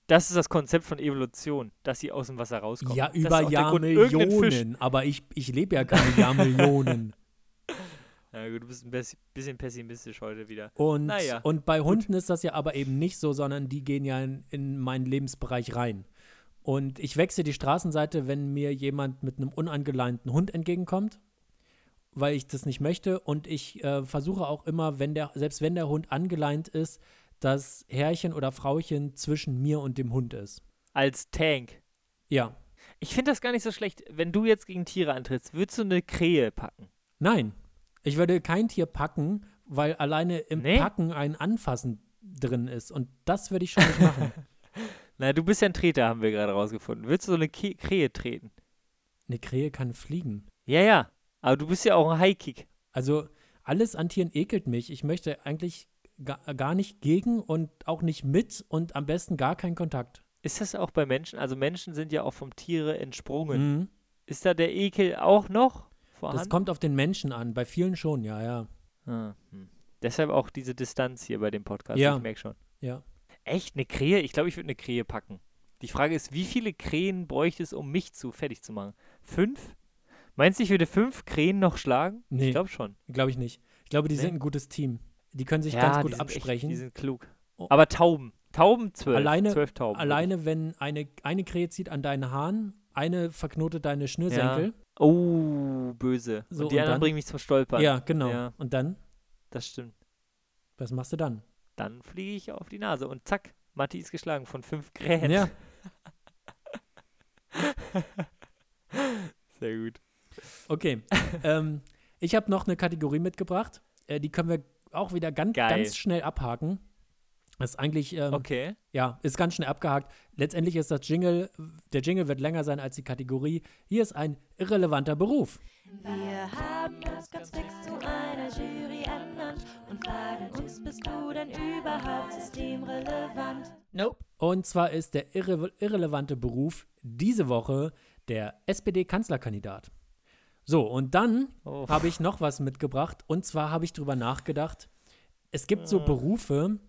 B: Das ist das Konzept von Evolution, dass sie aus dem Wasser rauskommen.
A: Ja, über
B: auch
A: Jahrmillionen, aber ich, ich lebe ja keine Jahrmillionen.
B: Ja, du bist ein bisschen pessimistisch heute wieder.
A: Und,
B: Naja,
A: und bei Hunden ist das ja aber eben nicht so, sondern die gehen ja in, in meinen Lebensbereich rein. Und ich wechsle die Straßenseite, wenn mir jemand mit einem unangeleinten Hund entgegenkommt, weil ich das nicht möchte. Und ich äh, versuche auch immer, wenn der, selbst wenn der Hund angeleint ist, dass Herrchen oder Frauchen zwischen mir und dem Hund ist.
B: Als Tank.
A: Ja.
B: Ich finde das gar nicht so schlecht. Wenn du jetzt gegen Tiere antrittst, würdest du eine Krähe packen?
A: Nein, ich würde kein Tier packen, weil alleine im
B: Nee?
A: Packen ein Anfassen drin ist. Und das würde ich schon nicht machen.
B: Na, du bist ja ein Treter, haben wir gerade rausgefunden. Würdest du so eine Ke Krähe treten?
A: Eine Krähe kann fliegen.
B: Ja, ja. Aber du bist ja auch ein Highkick.
A: Also alles an Tieren ekelt mich. Ich möchte eigentlich ga, gar nicht gegen und auch nicht mit und am besten gar keinen Kontakt.
B: Ist das auch bei Menschen? Also Menschen sind ja auch vom Tiere entsprungen.
A: Mhm.
B: Ist da der Ekel auch noch
A: Das
B: vorhanden?
A: kommt auf den Menschen an. Bei vielen schon, ja, ja.
B: Ah, hm. Deshalb auch diese Distanz hier bei dem Podcast.
A: Ja.
B: Ich merke schon.
A: Ja.
B: Echt? Eine Krähe? Ich glaube, ich würde eine Krähe packen. Die Frage ist, wie viele Krähen bräuchte es, um mich zu fertig zu machen? Fünf? Meinst du, ich würde fünf Krähen noch schlagen?
A: Nee.
B: Ich glaube schon.
A: Glaube ich nicht. Ich glaube, die
B: Nee?
A: sind ein gutes Team. Die können sich
B: ja,
A: ganz
B: die
A: gut
B: sind
A: absprechen.
B: Echt, die sind klug.
A: Oh.
B: Aber Tauben. Tauben zwölf.
A: Alleine-
B: zwölf Tauben.
A: Alleine, wenn eine, eine Krähe zieht an deinen Haaren eine verknotet deine Schnürsenkel.
B: Oh, böse.
A: So,
B: und die
A: und
B: anderen
A: dann-
B: bringen mich zum Stolpern.
A: Ja, genau.
B: Ja.
A: Und dann,
B: Das stimmt.
A: was machst du dann?
B: Dann fliege ich auf die Nase und zack, Matti ist geschlagen von fünf Krähen.
A: Ja,
B: Sehr gut.
A: okay. ähm, ich habe noch eine Kategorie mitgebracht. Äh, die können wir auch wieder ganz,
B: Geil.
A: ganz schnell abhaken. Das ist eigentlich, ähm,
B: Okay.
A: ja, ist ganz schnell abgehakt. Letztendlich ist das Jingle, der Jingle wird länger sein als die Kategorie. Hier ist ein irrelevanter Beruf.
C: Wir haben uns ganz fix zu einer Jury ernannt und fragen uns, bist du denn überhaupt systemrelevant?
B: Nope.
A: Und zwar ist der irre irrelevante Beruf diese Woche der SPD-Kanzlerkandidat. So, und dann
B: Oh.
A: habe ich noch was mitgebracht. Und zwar habe ich drüber nachgedacht. Es gibt so Berufe,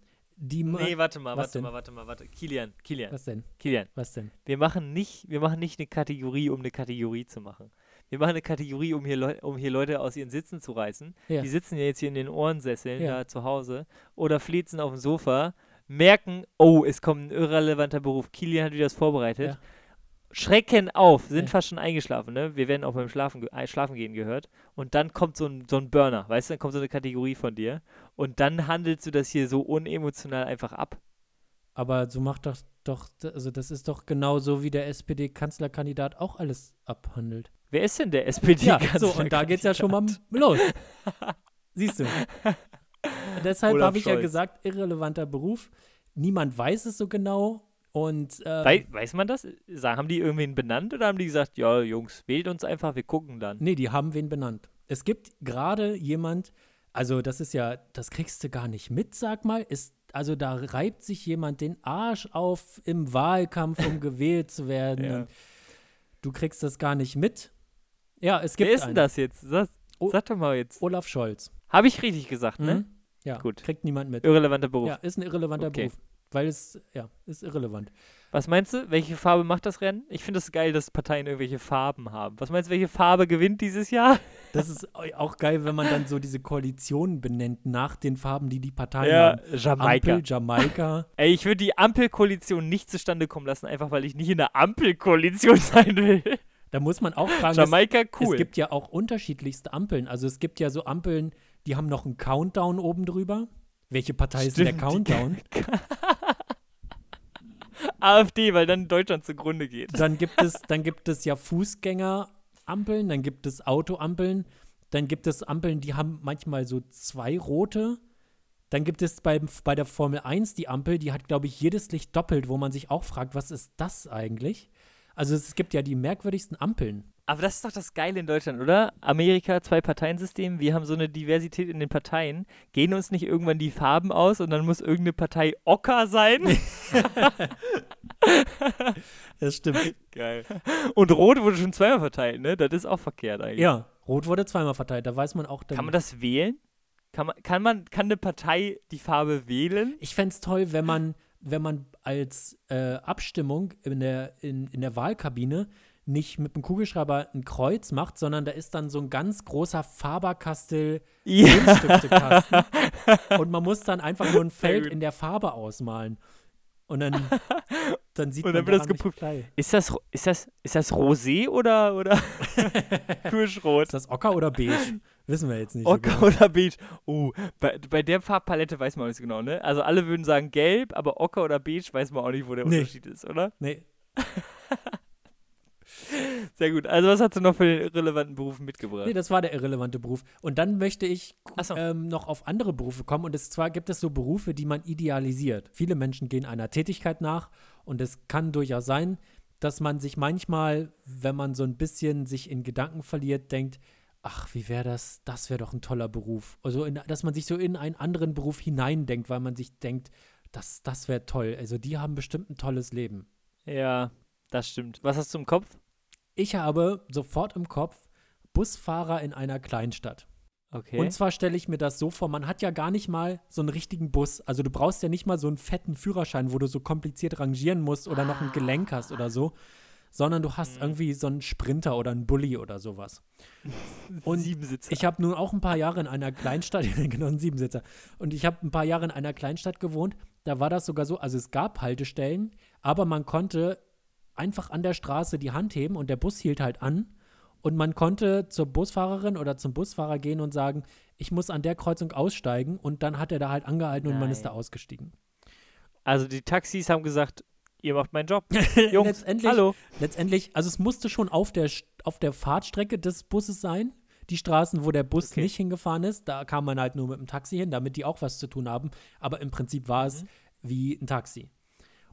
A: die man.
B: Nee, warte mal, warte mal, warte mal, warte. Kilian, Kilian,
A: Was denn?
B: Kilian.
A: Was denn?
B: Wir machen nicht, wir machen nicht eine Kategorie, um eine Kategorie zu machen. Wir machen eine Kategorie, um hier, Leu um hier Leute aus ihren Sitzen zu reißen.
A: Ja.
B: Die sitzen ja jetzt hier in den Ohrensesseln
A: Ja.
B: da zu Hause oder flitzen auf dem Sofa, merken, oh, es kommt ein irrelevanter Beruf. Kilian hat wieder das vorbereitet.
A: Ja.
B: Schrecken auf, sind
A: Ja.
B: fast schon eingeschlafen, ne? Wir werden auch beim Schlafen, äh, Schlafen gehen gehört. Und dann kommt so ein, so ein Burner, weißt du, dann kommt so eine Kategorie von dir. Und dann handelst du das hier so unemotional einfach ab.
A: Aber so macht doch, doch, also das ist doch genau so, wie der SPD-Kanzlerkandidat auch alles abhandelt.
B: Wer ist denn der SPD?
A: Ja, so, und da geht's ja schon mal los. Siehst du. Deshalb habe ich ja gesagt, irrelevanter Beruf. Niemand weiß es so genau. Und ähm,
B: Wei weiß man das? Haben die irgendwen benannt oder haben die gesagt, ja, Jungs, wählt uns einfach, wir gucken dann?
A: nee, die haben wen benannt. Es gibt gerade jemand, also das ist ja, das kriegst du gar nicht mit, sag mal. Ist, also da reibt sich jemand den Arsch auf im Wahlkampf, um gewählt zu werden.
B: Ja.
A: Du kriegst das gar nicht mit. Ja, es gibt
B: Wer ist denn das jetzt? Sag, sag doch mal jetzt.
A: Olaf Scholz.
B: Habe ich richtig gesagt, ne?
A: Mhm. Ja,
B: Gut.
A: kriegt niemand mit.
B: Irrelevanter Beruf.
A: Ja, ist ein irrelevanter
B: Okay.
A: Beruf. Weil es, ja, ist irrelevant.
B: Was meinst du? Welche Farbe macht das Rennen? Ich finde es geil, dass Parteien irgendwelche Farben haben. Was meinst du, welche Farbe gewinnt dieses Jahr?
A: Das ist au- auch geil, wenn man dann so diese Koalitionen benennt nach den Farben, die die Parteien
B: Ja,
A: haben.
B: Jamaika.
A: Ampel, Jamaika.
B: Ey, ich würde die Ampelkoalition nicht zustande kommen lassen, einfach weil ich nicht in der Ampelkoalition sein will.
A: Da muss man auch fragen, es,
B: Jamaika, cool.
A: es gibt ja auch unterschiedlichste Ampeln. Also es gibt ja so Ampeln, die haben noch einen Countdown oben drüber. Welche Partei ist denn der
B: Stimmt,
A: Countdown?
B: AfD, weil dann Deutschland zugrunde geht.
A: Dann gibt es, dann gibt es ja Fußgängerampeln, dann gibt es Autoampeln, dann gibt es Ampeln, die haben manchmal so zwei rote. Dann gibt es bei, bei der Formel 1 die Ampel, die hat, glaube ich, jedes Licht doppelt, wo man sich auch fragt, was ist das eigentlich? Also es gibt ja die merkwürdigsten Ampeln.
B: Aber das ist doch das Geile in Deutschland, oder? Amerika, Zwei-Parteien-System, wir haben so eine Diversität in den Parteien. Gehen uns nicht irgendwann die Farben aus und dann muss irgendeine Partei Ocker sein?
A: Das stimmt.
B: Geil. Und Rot wurde schon zweimal verteilt, ne? Das ist auch verkehrt eigentlich.
A: ja, rot wurde zweimal verteilt, da weiß man auch dann.
B: Kann man das wählen? Kann man, kann man, kann eine Partei die Farbe wählen?
A: Ich fände es toll, wenn man, wenn man als äh, Abstimmung in der, in, in der Wahlkabine nicht mit dem Kugelschreiber ein Kreuz macht, sondern da ist dann so ein ganz großer Faber-Castell Buntstifte-Kasten und man muss dann einfach nur ein Feld in der Farbe ausmalen. Und dann, dann sieht
B: Und dann
A: man
B: wird das geprüft. Ist das, ist das, ist das Rosé oder, oder Kirschrot?
A: Ist das Ocker oder beige? Wissen wir jetzt nicht. so
B: Ocker
A: genau.
B: oder beige? Oh, bei, bei der Farbpalette weiß man auch nicht genau, ne? Also alle würden sagen gelb, aber Ocker oder beige weiß man auch nicht, wo der
A: Nee.
B: Unterschied ist, oder?
A: Nee,
B: Sehr gut. Also was hast du noch für den relevanten Beruf mitgebracht?
A: Nee, das war der irrelevante Beruf. Und dann möchte ich
B: so.
A: ähm, noch auf andere Berufe kommen. Und es zwar gibt es so Berufe, die man idealisiert. Viele Menschen gehen einer Tätigkeit nach und es kann durchaus sein, dass man sich manchmal, wenn man so ein bisschen sich in Gedanken verliert, denkt, ach, wie wäre das? Das wäre doch ein toller Beruf. Also, in, dass man sich so in einen anderen Beruf hineindenkt, weil man sich denkt, das, das wäre toll. Also, die haben bestimmt ein tolles Leben.
B: ja, das stimmt. Was hast du im Kopf?
A: Ich habe sofort im Kopf Busfahrer in einer Kleinstadt.
B: Okay.
A: Und zwar stelle ich mir das so vor, man hat ja gar nicht mal so einen richtigen Bus. Also du brauchst ja nicht mal so einen fetten Führerschein, wo du so kompliziert rangieren musst oder noch ein Gelenk hast oder so, sondern du hast
B: Mhm.
A: irgendwie so einen Sprinter oder einen Bulli oder sowas. Und
B: Sieben Sitze.
A: Ich habe nun auch ein paar Jahre in einer Kleinstadt, genau, ein Siebensitzer. Und ich habe ein paar Jahre in einer Kleinstadt gewohnt. Da war das sogar so, also es gab Haltestellen, aber man konnte einfach an der Straße die Hand heben und der Bus hielt halt an. Und man konnte zur Busfahrerin oder zum Busfahrer gehen und sagen, ich muss an der Kreuzung aussteigen. Und dann hat er da halt angehalten und man ist da
B: Nein.
A: ausgestiegen.
B: Also die Taxis haben gesagt, ihr macht meinen Job. Jungs,
A: letztendlich,
B: hallo.
A: letztendlich, also es musste schon auf der, auf der Fahrtstrecke des Busses sein. Die Straßen, wo der Bus
B: Okay.
A: nicht hingefahren ist, da kam man halt nur mit dem Taxi hin, damit die auch was zu tun haben. Aber im Prinzip war es
B: Mhm.
A: wie ein Taxi.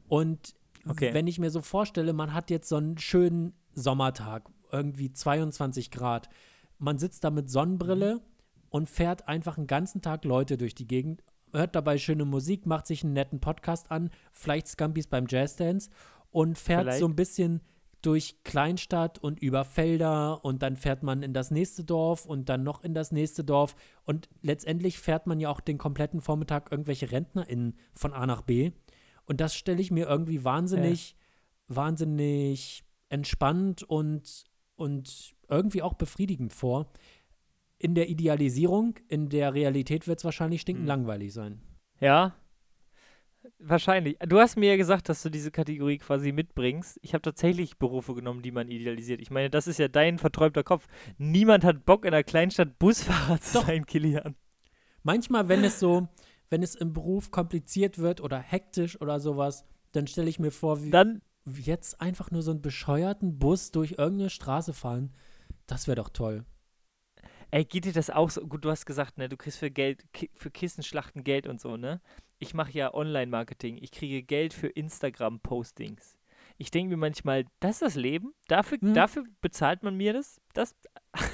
A: Und
B: Okay.
A: wenn ich mir so vorstelle, man hat jetzt so einen schönen Sommertag, irgendwie 22 Grad. Man sitzt da mit Sonnenbrille
B: Mhm.
A: und fährt einfach einen ganzen Tag Leute durch die Gegend, hört dabei schöne Musik, macht sich einen netten Podcast an, vielleicht Scampis beim Jazzdance und fährt
B: Vielleicht.
A: so ein bisschen durch Kleinstadt und über Felder und dann fährt man in das nächste Dorf und dann noch in das nächste Dorf und letztendlich fährt man ja auch den kompletten Vormittag irgendwelche RentnerInnen von A nach B und das stelle ich mir irgendwie wahnsinnig, wahnsinnig entspannt und, und irgendwie auch befriedigend vor. In der Idealisierung, in der Realität wird es wahrscheinlich stinkend
B: Mhm.
A: langweilig sein.
B: Ja. Wahrscheinlich. Du hast mir ja gesagt, dass du diese Kategorie quasi mitbringst. Ich habe tatsächlich Berufe genommen, die man idealisiert. Ich meine, das ist ja dein verträumter Kopf. Niemand hat Bock, in einer Kleinstadt Busfahrer zu
A: Doch.
B: sein, Kilian.
A: Manchmal, wenn es so, wenn es im Beruf kompliziert wird oder hektisch oder sowas, dann stelle ich mir vor, wie,
B: Dann,
A: jetzt einfach nur so einen bescheuerten Bus durch irgendeine Straße fahren. Das wäre doch toll.
B: ey, geht dir das auch so? Gut, du hast gesagt, ne, du kriegst für Geld, ki für Kissenschlachten Geld und so, ne? Ich mache ja Online-Marketing. Ich kriege Geld für Instagram-Postings. Ich denke mir manchmal, das ist das Leben? Dafür,
A: Hm.
B: dafür bezahlt man mir das? Das,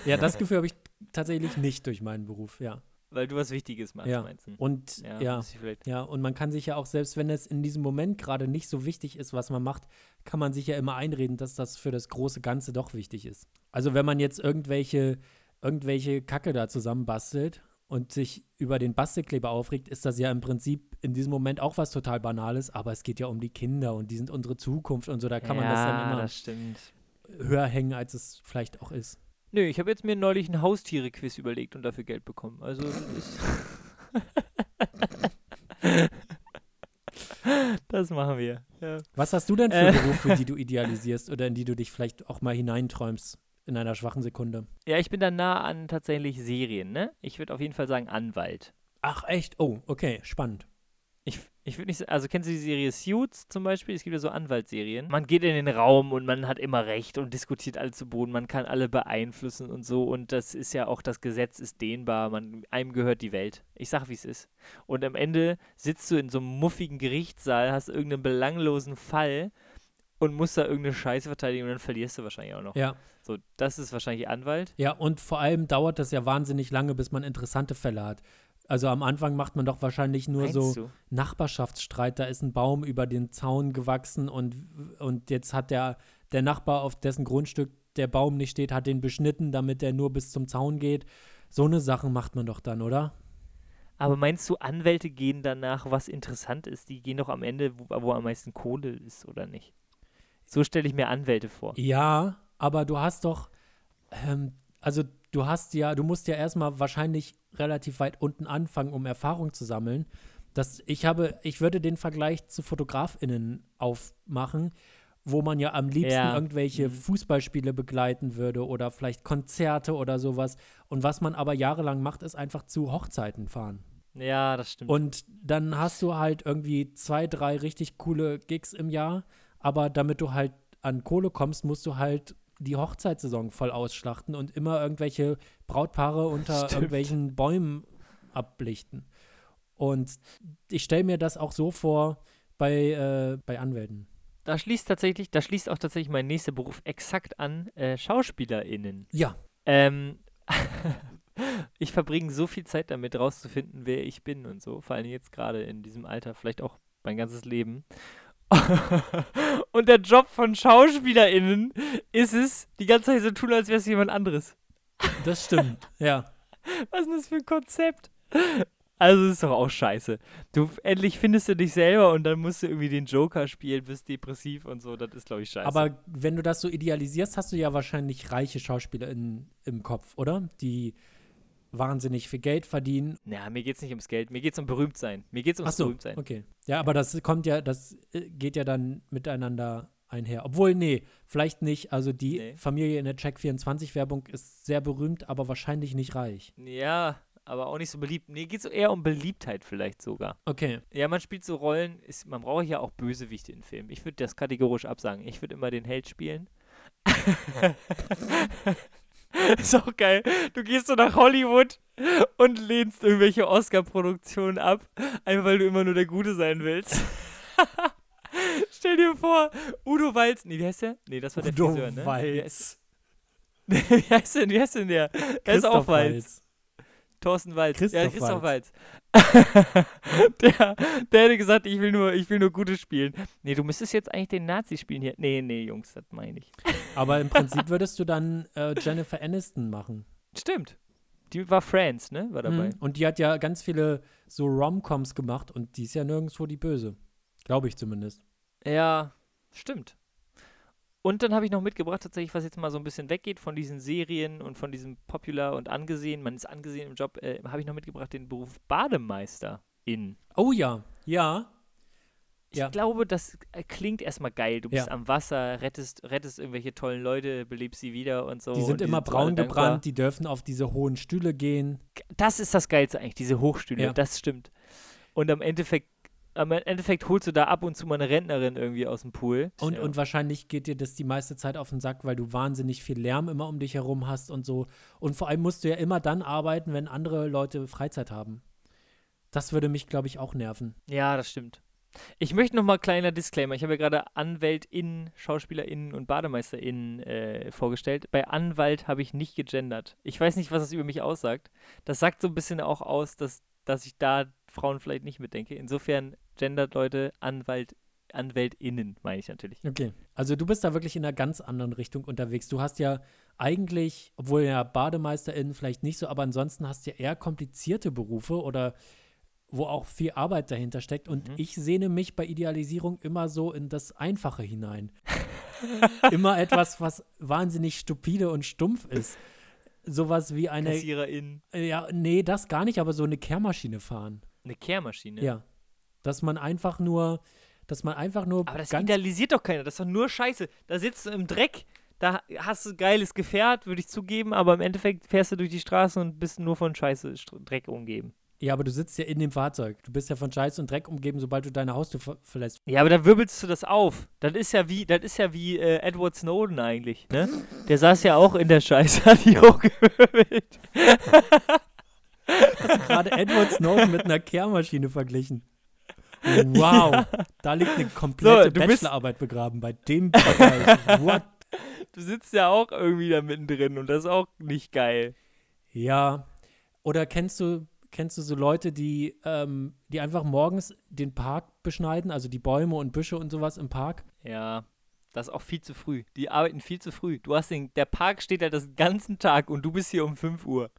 A: Ja, das Gefühl habe ich tatsächlich nicht durch meinen Beruf, ja.
B: Weil du was Wichtiges machst,
A: Ja.
B: meinst du?
A: Und
B: Ja,
A: ja, ja, und man kann sich ja auch, selbst wenn es in diesem Moment gerade nicht so wichtig ist, was man macht, kann man sich ja immer einreden, dass das für das große Ganze doch wichtig ist. Also wenn man jetzt irgendwelche, irgendwelche Kacke da zusammenbastelt und sich über den Bastelkleber aufregt, ist das ja im Prinzip in diesem Moment auch was total Banales, aber es geht ja um die Kinder und die sind unsere Zukunft und so, da kann man das dann immer
B: das
A: höher hängen, als es vielleicht auch ist.
B: Nö, ich habe jetzt mir neulich ein Haustiere-Quiz überlegt und dafür Geld bekommen. Also ist das machen wir. Ja.
A: Was hast du denn für
B: Äh.
A: Berufe, die du idealisierst oder in die du dich vielleicht auch mal hineinträumst in einer schwachen Sekunde?
B: ja, ich bin da nah an tatsächlich Serien, ne? Ich würde auf jeden Fall sagen Anwalt.
A: Ach, echt? Oh, okay, spannend.
B: Ich, ich würde nicht also kennst du die Serie Suits zum Beispiel? Es gibt ja so Anwaltsserien. Man geht in den Raum und man hat immer Recht und diskutiert alle zu Boden. Man kann alle beeinflussen und so. Und das ist ja auch, das Gesetz ist dehnbar. Man, einem gehört die Welt. Ich sag, wie es ist. Und am Ende sitzt du in so einem muffigen Gerichtssaal, hast irgendeinen belanglosen Fall und musst da irgendeine Scheiße verteidigen und dann verlierst du wahrscheinlich auch noch.
A: Ja,
B: So, das ist wahrscheinlich Anwalt.
A: ja, und vor allem dauert das ja wahnsinnig lange, bis man interessante Fälle hat. Also am Anfang macht man doch wahrscheinlich nur
B: Meinst
A: so
B: du?
A: Nachbarschaftsstreit. Da ist ein Baum über den Zaun gewachsen und, und jetzt hat der, der Nachbar, auf dessen Grundstück der Baum nicht steht, hat den beschnitten, damit er nur bis zum Zaun geht. So eine Sachen macht man doch dann, oder?
B: Aber meinst du, Anwälte gehen danach, was interessant ist? Die gehen doch am Ende, wo, wo am meisten Kohle ist, oder nicht? So stelle ich mir Anwälte vor.
A: Ja, aber du hast doch, ähm, also du hast ja, du musst ja erstmal wahrscheinlich relativ weit unten anfangen, um Erfahrung zu sammeln. Das, ich habe, ich würde den Vergleich zu FotografInnen aufmachen, wo man ja am liebsten
B: Ja.
A: irgendwelche
B: Mhm.
A: Fußballspiele begleiten würde oder vielleicht Konzerte oder sowas. Und was man aber jahrelang macht, ist einfach zu Hochzeiten fahren.
B: Ja, das stimmt.
A: Und dann hast du halt irgendwie zwei, drei richtig coole Gigs im Jahr, aber damit du halt an Kohle kommst, musst du halt die Hochzeitssaison voll ausschlachten und immer irgendwelche Brautpaare unter
B: Stimmt.
A: irgendwelchen Bäumen ablichten. Und ich stelle mir das auch so vor bei, äh, bei Anwälten.
B: da schließt tatsächlich, da schließt auch tatsächlich mein nächster Beruf exakt an äh, SchauspielerInnen.
A: Ja,
B: Ähm, ich verbringe so viel Zeit damit, rauszufinden, wer ich bin und so. Vor allem jetzt gerade in diesem Alter, vielleicht auch mein ganzes Leben. und der Job von SchauspielerInnen ist es, die ganze Zeit so tun, als wäre es jemand anderes.
A: das stimmt. ja.
B: Was ist denn das für ein Konzept? Also ist doch auch scheiße. Du endlich findest du dich selber und dann musst du irgendwie den Joker spielen, bist depressiv und so. Das ist, glaube ich, scheiße.
A: Aber wenn du das so idealisierst, hast du ja wahrscheinlich reiche Schauspieler in, im Kopf, oder? Die wahnsinnig viel Geld verdienen
B: ja, mir geht's nicht ums Geld, mir geht's um Berühmtsein. Mir geht's ums
A: Ach so,
B: Berühmtsein.
A: okay. Ja, aber das kommt ja, das äh, geht ja dann miteinander einher. Obwohl, nee, vielleicht nicht. Also die
B: Nee.
A: Familie in der Check24-Werbung ist sehr berühmt, aber wahrscheinlich nicht reich.
B: Ja, aber auch nicht so beliebt. Nee, geht so eher um Beliebtheit vielleicht sogar.
A: Okay.
B: Ja, man spielt so Rollen, ist, man braucht ja auch Bösewichte in Filmen. Ich würde das kategorisch absagen. Ich würde immer den Held spielen. ist auch geil. Du gehst so nach Hollywood und lehnst irgendwelche Oscar-Produktionen ab, einfach weil du immer nur der Gute sein willst. Stell dir vor, Udo Walz, nee, wie heißt der? Nee, das war der
A: Udo
B: Friseur, ne? Wie
A: Walz.
B: heißt, wie heißt denn, wie heißt denn der? Ist auch
A: Christoph
B: Walz. Thorsten Walz. ja,
A: Christoph
B: Christoph Walz. der, der hätte gesagt, ich will, nur, ich will nur Gutes spielen. Nee, du müsstest jetzt eigentlich den Nazi spielen hier. Nee, nee, Jungs, das meine ich.
A: Aber im Prinzip würdest du dann äh, Jennifer Aniston machen.
B: Stimmt. Die war Friends, ne? War dabei.
A: Mhm. Und die hat ja ganz viele so Rom-Coms gemacht und die ist ja nirgendwo die Böse. Glaube ich zumindest.
B: Ja, stimmt. Und dann habe ich noch mitgebracht, tatsächlich, was jetzt mal so ein bisschen weggeht von diesen Serien und von diesem Popular und angesehen, man ist angesehen im Job, äh, habe ich noch mitgebracht den Beruf Bademeister in.
A: Oh ja, ja.
B: Ich
A: Ja.
B: glaube, das äh, klingt erstmal geil. Du bist
A: Ja.
B: am Wasser, rettest, rettest irgendwelche tollen Leute, belebst sie wieder und so.
A: Die sind immer
B: so alle
A: braun gebrannt, die dürfen auf diese hohen Stühle gehen.
B: Das ist das Geilste eigentlich, diese Hochstühle,
A: Ja.
B: das stimmt. Und am Endeffekt, am Endeffekt holst du da ab und zu mal eine Rentnerin irgendwie aus dem Pool.
A: Und,
B: ja.
A: und wahrscheinlich geht dir das die meiste Zeit auf den Sack, weil du wahnsinnig viel Lärm immer um dich herum hast und so. Und vor allem musst du ja immer dann arbeiten, wenn andere Leute Freizeit haben. Das würde mich, glaube ich, auch nerven.
B: Ja, das stimmt. Ich möchte noch mal kleiner Disclaimer. Ich habe ja gerade AnwältInnen, SchauspielerInnen und BademeisterInnen äh, vorgestellt. Bei Anwalt habe ich nicht gegendert. Ich weiß nicht, was das über mich aussagt. Das sagt so ein bisschen auch aus, dass, dass ich da Frauen vielleicht nicht mitdenke. Insofern gendert Leute Anwalt, AnwältInnen, meine ich natürlich.
A: Okay. Also du bist da wirklich in einer ganz anderen Richtung unterwegs. Du hast ja eigentlich, obwohl ja BademeisterInnen vielleicht nicht so, aber ansonsten hast du ja eher komplizierte Berufe oder wo auch viel Arbeit dahinter steckt. Und
B: Mhm.
A: ich sehne mich bei Idealisierung immer so in das Einfache hinein. immer etwas, was wahnsinnig stupide und stumpf ist. Sowas wie eine,
B: KassiererInnen.
A: ja, nee, das gar nicht, aber so eine Kehrmaschine fahren.
B: Eine Kehrmaschine.
A: Ja. Dass man einfach nur, dass man einfach nur
B: Aber das idealisiert doch keiner. Das ist doch nur Scheiße. Da sitzt du im Dreck. Da hast du ein geiles Gefährt, würde ich zugeben, aber im Endeffekt fährst du durch die Straße und bist nur von Scheiße, Dreck umgeben.
A: Ja, aber du sitzt ja in dem Fahrzeug. Du bist ja von Scheiß und Dreck umgeben, sobald du deine Haustür ver verlässt.
B: Ja, aber da wirbelst du das auf. Das ist ja wie, das ist ja wie äh, Edward Snowden eigentlich, ne? Der saß ja auch in der Scheiße, hat die hochgewirbelt.
A: Gerade Edward Snowden mit einer Kehrmaschine verglichen. Wow, da liegt eine komplette
B: So,
A: Bachelorarbeit begraben bei dem Vergleich. What?
B: Du sitzt ja auch irgendwie da mittendrin und das ist auch nicht geil.
A: Ja. Oder kennst du, kennst du so Leute, die, ähm, die einfach morgens den Park beschneiden, also die Bäume und Büsche und sowas im Park?
B: Ja, das ist auch viel zu früh. Die arbeiten viel zu früh. Du hast den, der Park steht da den ganzen Tag und du bist hier um 5 Uhr.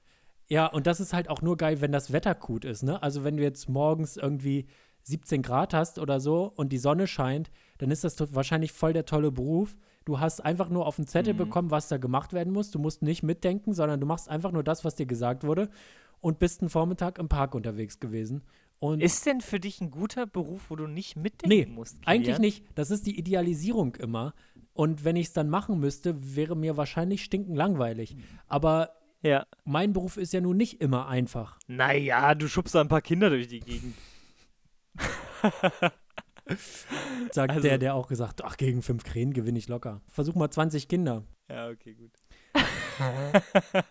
A: Ja, und das ist halt auch nur geil, wenn das Wetter gut ist, ne? Also wenn du jetzt morgens irgendwie 17 Grad hast oder so und die Sonne scheint, dann ist das wahrscheinlich voll der tolle Beruf. Du hast einfach nur auf den Zettel
B: Mhm.
A: bekommen, was da gemacht werden muss. Du musst nicht mitdenken, sondern du machst einfach nur das, was dir gesagt wurde und bist einen Vormittag im Park unterwegs gewesen. Und
B: Ist denn für dich ein guter Beruf, wo du nicht mitdenken
A: Nee,
B: musst?
A: eigentlich
B: Kilian?
A: nicht. Das ist die Idealisierung immer. Und wenn ich es dann machen müsste, wäre mir wahrscheinlich stinken langweilig. Aber
B: Ja.
A: mein Beruf ist ja nun nicht immer einfach.
B: Naja, du schubst da ein paar Kinder durch die Gegend.
A: Sagt
B: Also-
A: der, der auch gesagt, ach, gegen fünf Krähen gewinne ich locker. Versuch mal 20 Kinder.
B: Ja, okay, gut.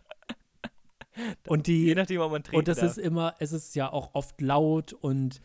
A: Und
B: Je
A: die,
B: nachdem, ob man treten
A: und das
B: darf.
A: ist immer, es ist ja auch oft laut und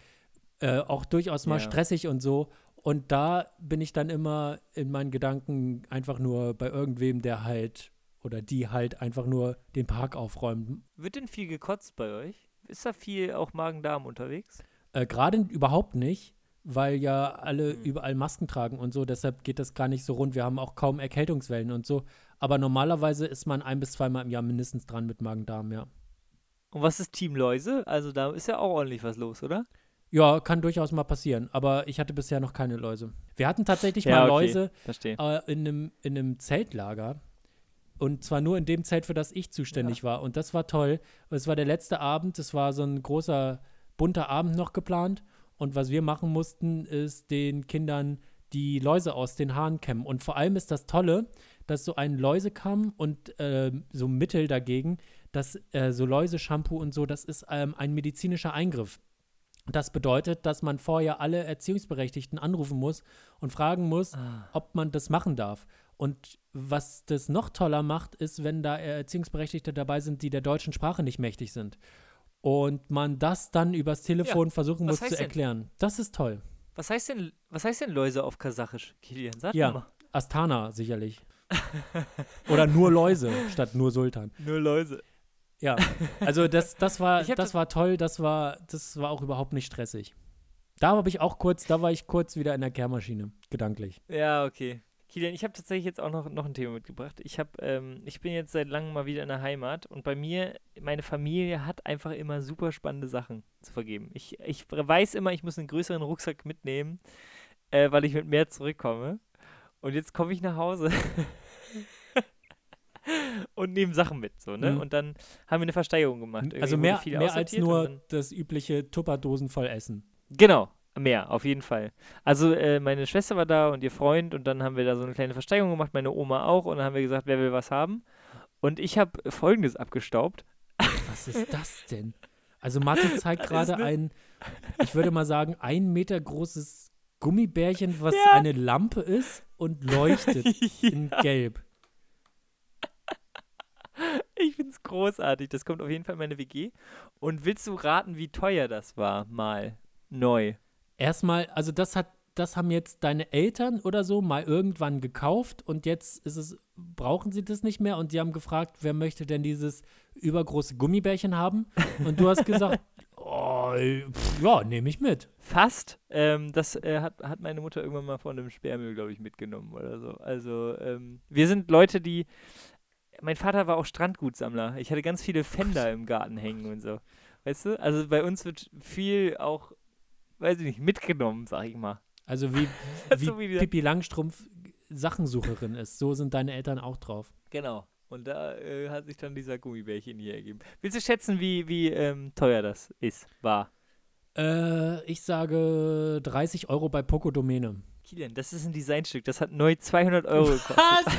A: äh, auch durchaus mal
B: Ja.
A: stressig und so. Und da bin ich dann immer in meinen Gedanken einfach nur bei irgendwem, der halt oder die halt einfach nur den Park aufräumt.
B: Wird denn viel gekotzt bei euch? Ist da viel auch Magen-Darm unterwegs?
A: Äh, Gerade überhaupt nicht, weil ja alle
B: Hm.
A: überall Masken tragen und so. Deshalb geht das gar nicht so rund. Wir haben auch kaum Erkältungswellen und so. Aber normalerweise ist man ein bis zweimal im Jahr mindestens dran mit Magen-Darm, ja.
B: Und was ist Team Läuse? Also da ist ja auch ordentlich was los, oder?
A: Ja, kann durchaus mal passieren. Aber ich hatte bisher noch keine Läuse. Wir hatten tatsächlich
B: Ja,
A: mal
B: okay.
A: Läuse äh, in, einem, in einem Zeltlager. Und zwar nur in dem Zelt, für das ich zuständig war. Und das war toll. Es war der letzte Abend. Es war so ein großer, bunter Abend noch geplant. Und was wir machen mussten, ist den Kindern die Läuse aus den Haaren kämmen. Und vor allem ist das Tolle, dass so ein Läusekamm und äh, so Mittel dagegen, dass äh, so Läuse-Shampoo und so, das ist ähm, ein medizinischer Eingriff. Das bedeutet, dass man vorher alle Erziehungsberechtigten anrufen muss und fragen muss,
B: Ah.
A: ob man das machen darf. Und was das noch toller macht, ist, wenn da Erziehungsberechtigte dabei sind, die der deutschen Sprache nicht mächtig sind. Und man das dann übers Telefon versuchen
B: was
A: muss zu
B: denn?
A: erklären. Das ist toll.
B: Was heißt denn, was heißt denn Läuse auf Kasachisch, Kilian? Sag
A: Ja.
B: mal.
A: Astana sicherlich. Oder nur Läuse statt nur Sultan.
B: Nur Läuse.
A: Ja, also das, das, war, das- war toll, das war, das war auch überhaupt nicht stressig. Da habe ich auch kurz, da war ich kurz wieder in der Kehrmaschine, gedanklich.
B: Ja, okay. Kilian, ich habe tatsächlich jetzt auch noch, noch ein Thema mitgebracht. Ich habe, ähm, ich bin jetzt seit langem mal wieder in der Heimat und bei mir, meine Familie hat einfach immer super spannende Sachen zu vergeben. Ich, ich weiß immer, ich muss einen größeren Rucksack mitnehmen, äh, weil ich mit mehr zurückkomme. Und jetzt komme ich nach Hause und nehme Sachen mit, so, ne?
A: Mhm.
B: Und dann haben wir eine Versteigerung gemacht. Irgendwie
A: Also mehr,
B: viel
A: mehr als nur das übliche Tupperdosen voll Essen.
B: Genau, mehr, auf jeden Fall. Also äh, meine Schwester war da und ihr Freund und dann haben wir da so eine kleine Versteigerung gemacht, meine Oma auch und dann haben wir gesagt, wer will was haben. Und ich habe folgendes abgestaubt.
A: Was ist das denn? Also Mathe zeigt gerade
B: ne-
A: ein, ich würde mal sagen, ein Meter großes Gummibärchen, was
B: Ja.
A: eine Lampe ist und leuchtet in Gelb.
B: Ich finde es großartig. Das kommt auf jeden Fall in meine WG. Und willst du raten, wie teuer das war? Mal neu.
A: Erstmal, also das hat, das haben jetzt deine Eltern oder so mal irgendwann gekauft und jetzt ist es, brauchen sie das nicht mehr und die haben gefragt, wer möchte denn dieses übergroße Gummibärchen haben? Und du hast gesagt, oh, ja, nehme ich mit.
B: Fast. Ähm, das äh, hat, hat meine Mutter irgendwann mal von einem Sperrmüll, glaube ich, mitgenommen oder so. Also, ähm, wir sind Leute, die. Mein Vater war auch Strandgutsammler. Ich hatte ganz viele Fender im Garten hängen und so. Weißt du? Also bei uns wird viel auch, weiß ich nicht, mitgenommen, sag ich mal.
A: Also wie, wie,
B: So wie
A: Pippi Langstrumpf Sachensucherin ist, so sind deine Eltern auch drauf.
B: Genau. Und da äh, hat sich dann dieser Gummibärchen hier ergeben. Willst du schätzen, wie, wie ähm, teuer das ist, war?
A: Äh, ich sage 30 Euro bei Poco Domäne.
B: Kilian, das ist ein Designstück. Das hat neu 200 Euro gekostet.
A: Was?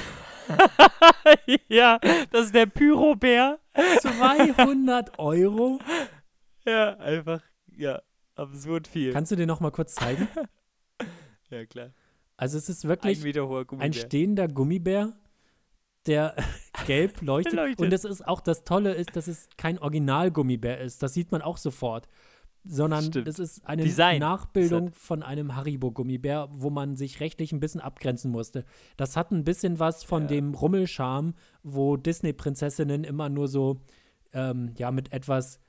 B: ja, das ist der Pyrobär.
A: 200 Euro?
B: Ja, einfach, ja, absurd viel.
A: Kannst du den noch mal kurz zeigen?
B: ja, klar.
A: Also es ist
B: Ein
A: wirklich ein
B: Gummibär.
A: stehender Gummibär, der gelb leuchtet.
B: Leuchtet.
A: Und das ist auch das Tolle ist, dass es kein Original-Gummibär ist. Das sieht man auch sofort. Sondern
B: Stimmt.
A: das ist eine
B: Design
A: Nachbildung von einem Haribo-Gummibär, wo man sich rechtlich ein bisschen abgrenzen musste. Das hat ein bisschen was von
B: Ja.
A: dem Rummelscham, wo Disney-Prinzessinnen immer nur so, ähm, ja, mit etwas,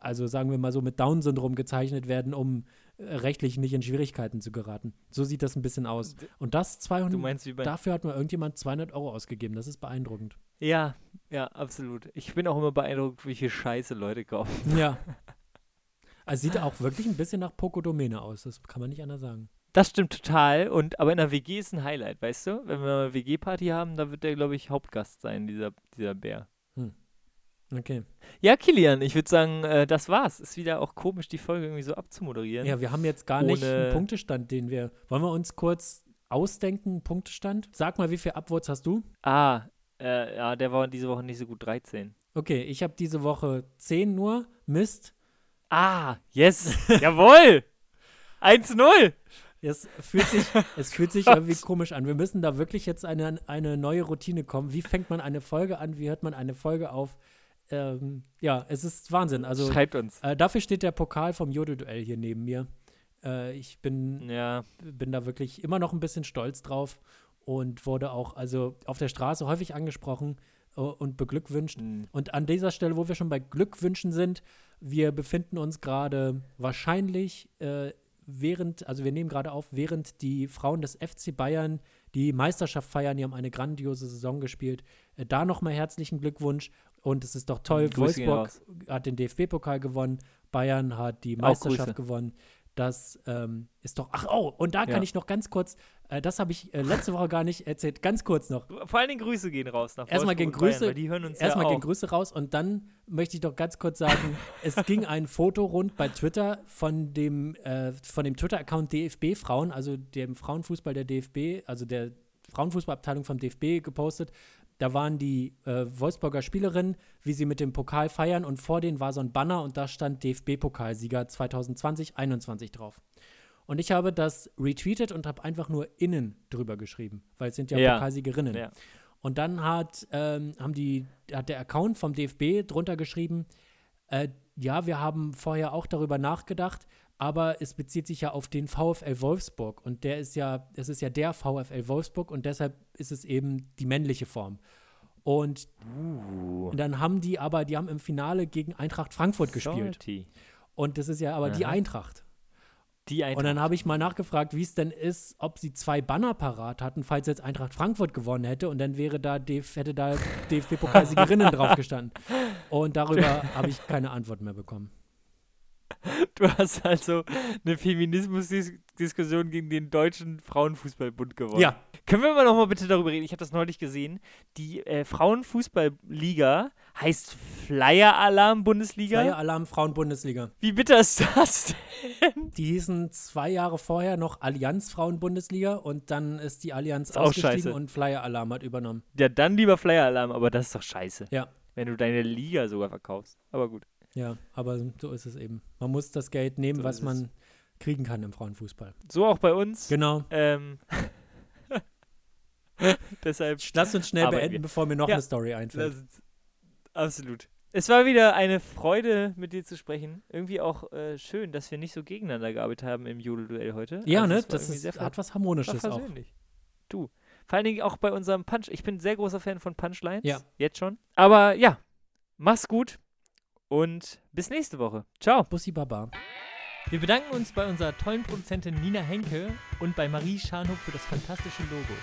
A: also sagen wir mal so, mit Down-Syndrom gezeichnet werden, um äh, rechtlich nicht in Schwierigkeiten zu geraten. So sieht das ein bisschen aus. Und das 200,
B: Du meinst.
A: Dafür hat mal irgendjemand 200 Euro ausgegeben. Das ist beeindruckend.
B: Ja, ja, absolut. Ich bin auch immer beeindruckt, wie viel Scheiße Leute kaufen.
A: Ja. Also sieht auch wirklich ein bisschen nach Poco-Domäne aus. Das kann man nicht anders sagen.
B: Das stimmt total. Und aber in der WG ist ein Highlight, weißt du? Wenn wir eine WG-Party haben, da wird der, glaube ich, Hauptgast sein, dieser, dieser Bär.
A: Okay.
B: Ja, Kilian, ich würde sagen, äh, das war's. Ist wieder auch komisch, die Folge irgendwie so abzumoderieren.
A: Ja, wir haben jetzt gar nicht einen Punktestand, den wir. Wollen wir uns kurz ausdenken, einen Punktestand? Sag mal, wie viel Upvotes hast du?
B: Ah, äh, ja, der war diese Woche nicht so gut 13.
A: Okay, ich habe diese Woche 10 nur. Mist.
B: Ah, yes. Jawohl. 1-0.
A: Es fühlt sich, es fühlt sich irgendwie komisch an. Wir müssen da wirklich jetzt eine, eine neue Routine kommen. Wie fängt man eine Folge an? Wie hört man eine Folge auf? Ähm, ja, es ist Wahnsinn. Also
B: Schreibt uns.
A: äh, dafür steht der Pokal vom Jodelduell hier neben mir. Äh, ich bin
B: Ja,
A: bin da wirklich immer noch ein bisschen stolz drauf und wurde auch also auf der Straße häufig angesprochen äh, und beglückwünscht.
B: hm,
A: Und an dieser Stelle, wo wir schon bei Glückwünschen sind, wir befinden uns gerade wahrscheinlich äh, während, also wir nehmen gerade auf, während die Frauen des FC Bayern die Meisterschaft feiern, die haben eine grandiose Saison gespielt. Äh, da nochmal herzlichen Glückwunsch und es ist doch toll,
B: Grüße
A: Wolfsburg hat den DFB-Pokal gewonnen, Bayern hat die Meisterschaft gewonnen. Das ähm, ist doch. Ach, oh, und da
B: Ja.
A: kann ich noch ganz kurz, äh, das habe ich äh, letzte Woche gar nicht erzählt, ganz kurz noch.
B: Vor allen Dingen Grüße gehen raus nach
A: Erstmal gehen
B: Bayern,
A: Grüße-
B: weil die hören uns
A: Erstmal
B: ja
A: gehen. Grüße raus und dann möchte ich doch ganz kurz sagen, es ging ein Foto rund bei Twitter von dem, äh, von dem Twitter-Account DFB Frauen, also dem Frauenfußball der DFB, also der Frauenfußballabteilung vom DFB gepostet. Da waren die äh, Wolfsburger Spielerinnen, wie sie mit dem Pokal feiern und vor denen war so ein Banner und da stand DFB-Pokalsieger 2020-21 drauf. Und ich habe das retweetet und habe einfach nur innen drüber geschrieben, weil es sind ja,
B: Ja.
A: Pokalsiegerinnen.
B: Ja.
A: Und dann hat, ähm, haben die, hat der Account vom DFB drunter geschrieben, äh, ja, wir haben vorher auch darüber nachgedacht, aber es bezieht sich ja auf den VfL Wolfsburg und der ist ja, es ist ja der VfL Wolfsburg und deshalb ist es eben die männliche Form. Und,
B: Uh,
A: und dann haben die aber, die haben im Finale gegen Eintracht Frankfurt gespielt.
B: salty.
A: Und das ist ja aber die
B: Aha.
A: Eintracht.
B: Die Eintracht.
A: Und dann habe ich mal nachgefragt, wie es denn ist, ob sie zwei Banner parat hatten, falls jetzt Eintracht Frankfurt gewonnen hätte und dann wäre da DF, hätte da DFB-Pokalsiegerinnen drauf gestanden. Und darüber habe ich keine Antwort mehr bekommen.
B: Du hast also eine Feminismusdiskussion gegen den Deutschen Frauenfußballbund gewonnen.
A: Ja,
B: Können wir mal noch mal bitte darüber reden? Ich habe das neulich gesehen. Die äh, Frauenfußballliga heißt Flyer Alarm Bundesliga.
A: Flyer Alarm Frauen-Bundesliga.
B: Wie bitter ist das denn?
A: Die hießen zwei Jahre vorher noch Allianz Frauen-Bundesliga und dann ist die Allianz
B: Ist
A: ausgestiegen und Flyer Alarm hat übernommen.
B: Ja, dann lieber Flyer Alarm, aber das ist doch scheiße.
A: Ja.
B: Wenn du deine Liga sogar verkaufst. Aber gut.
A: Ja, aber so ist es eben. Man muss das Geld nehmen,
B: So
A: was man kriegen kann im Frauenfußball.
B: So auch bei uns.
A: Genau.
B: Ähm. Deshalb.
A: Lass uns schnell beenden,
B: wir.
A: bevor mir noch
B: Ja.
A: eine Story einfällt.
B: Absolut. Es war wieder eine Freude, mit dir zu sprechen. Irgendwie auch äh, schön, dass wir nicht so gegeneinander gearbeitet haben im Jodelduell heute.
A: Ja,
B: Also
A: ne? Das ist,
B: sehr
A: hat was Harmonisches auch.
B: Du. Vor allen Dingen auch bei unserem Punch. Ich bin ein sehr großer Fan von Punchlines.
A: Ja.
B: Jetzt schon. Aber ja, mach's gut und bis nächste Woche. Ciao.
A: Bussi Baba.
B: Wir bedanken uns bei unserer tollen Produzentin Nina Henke und bei Marie Scharnhoff für das fantastische Logo.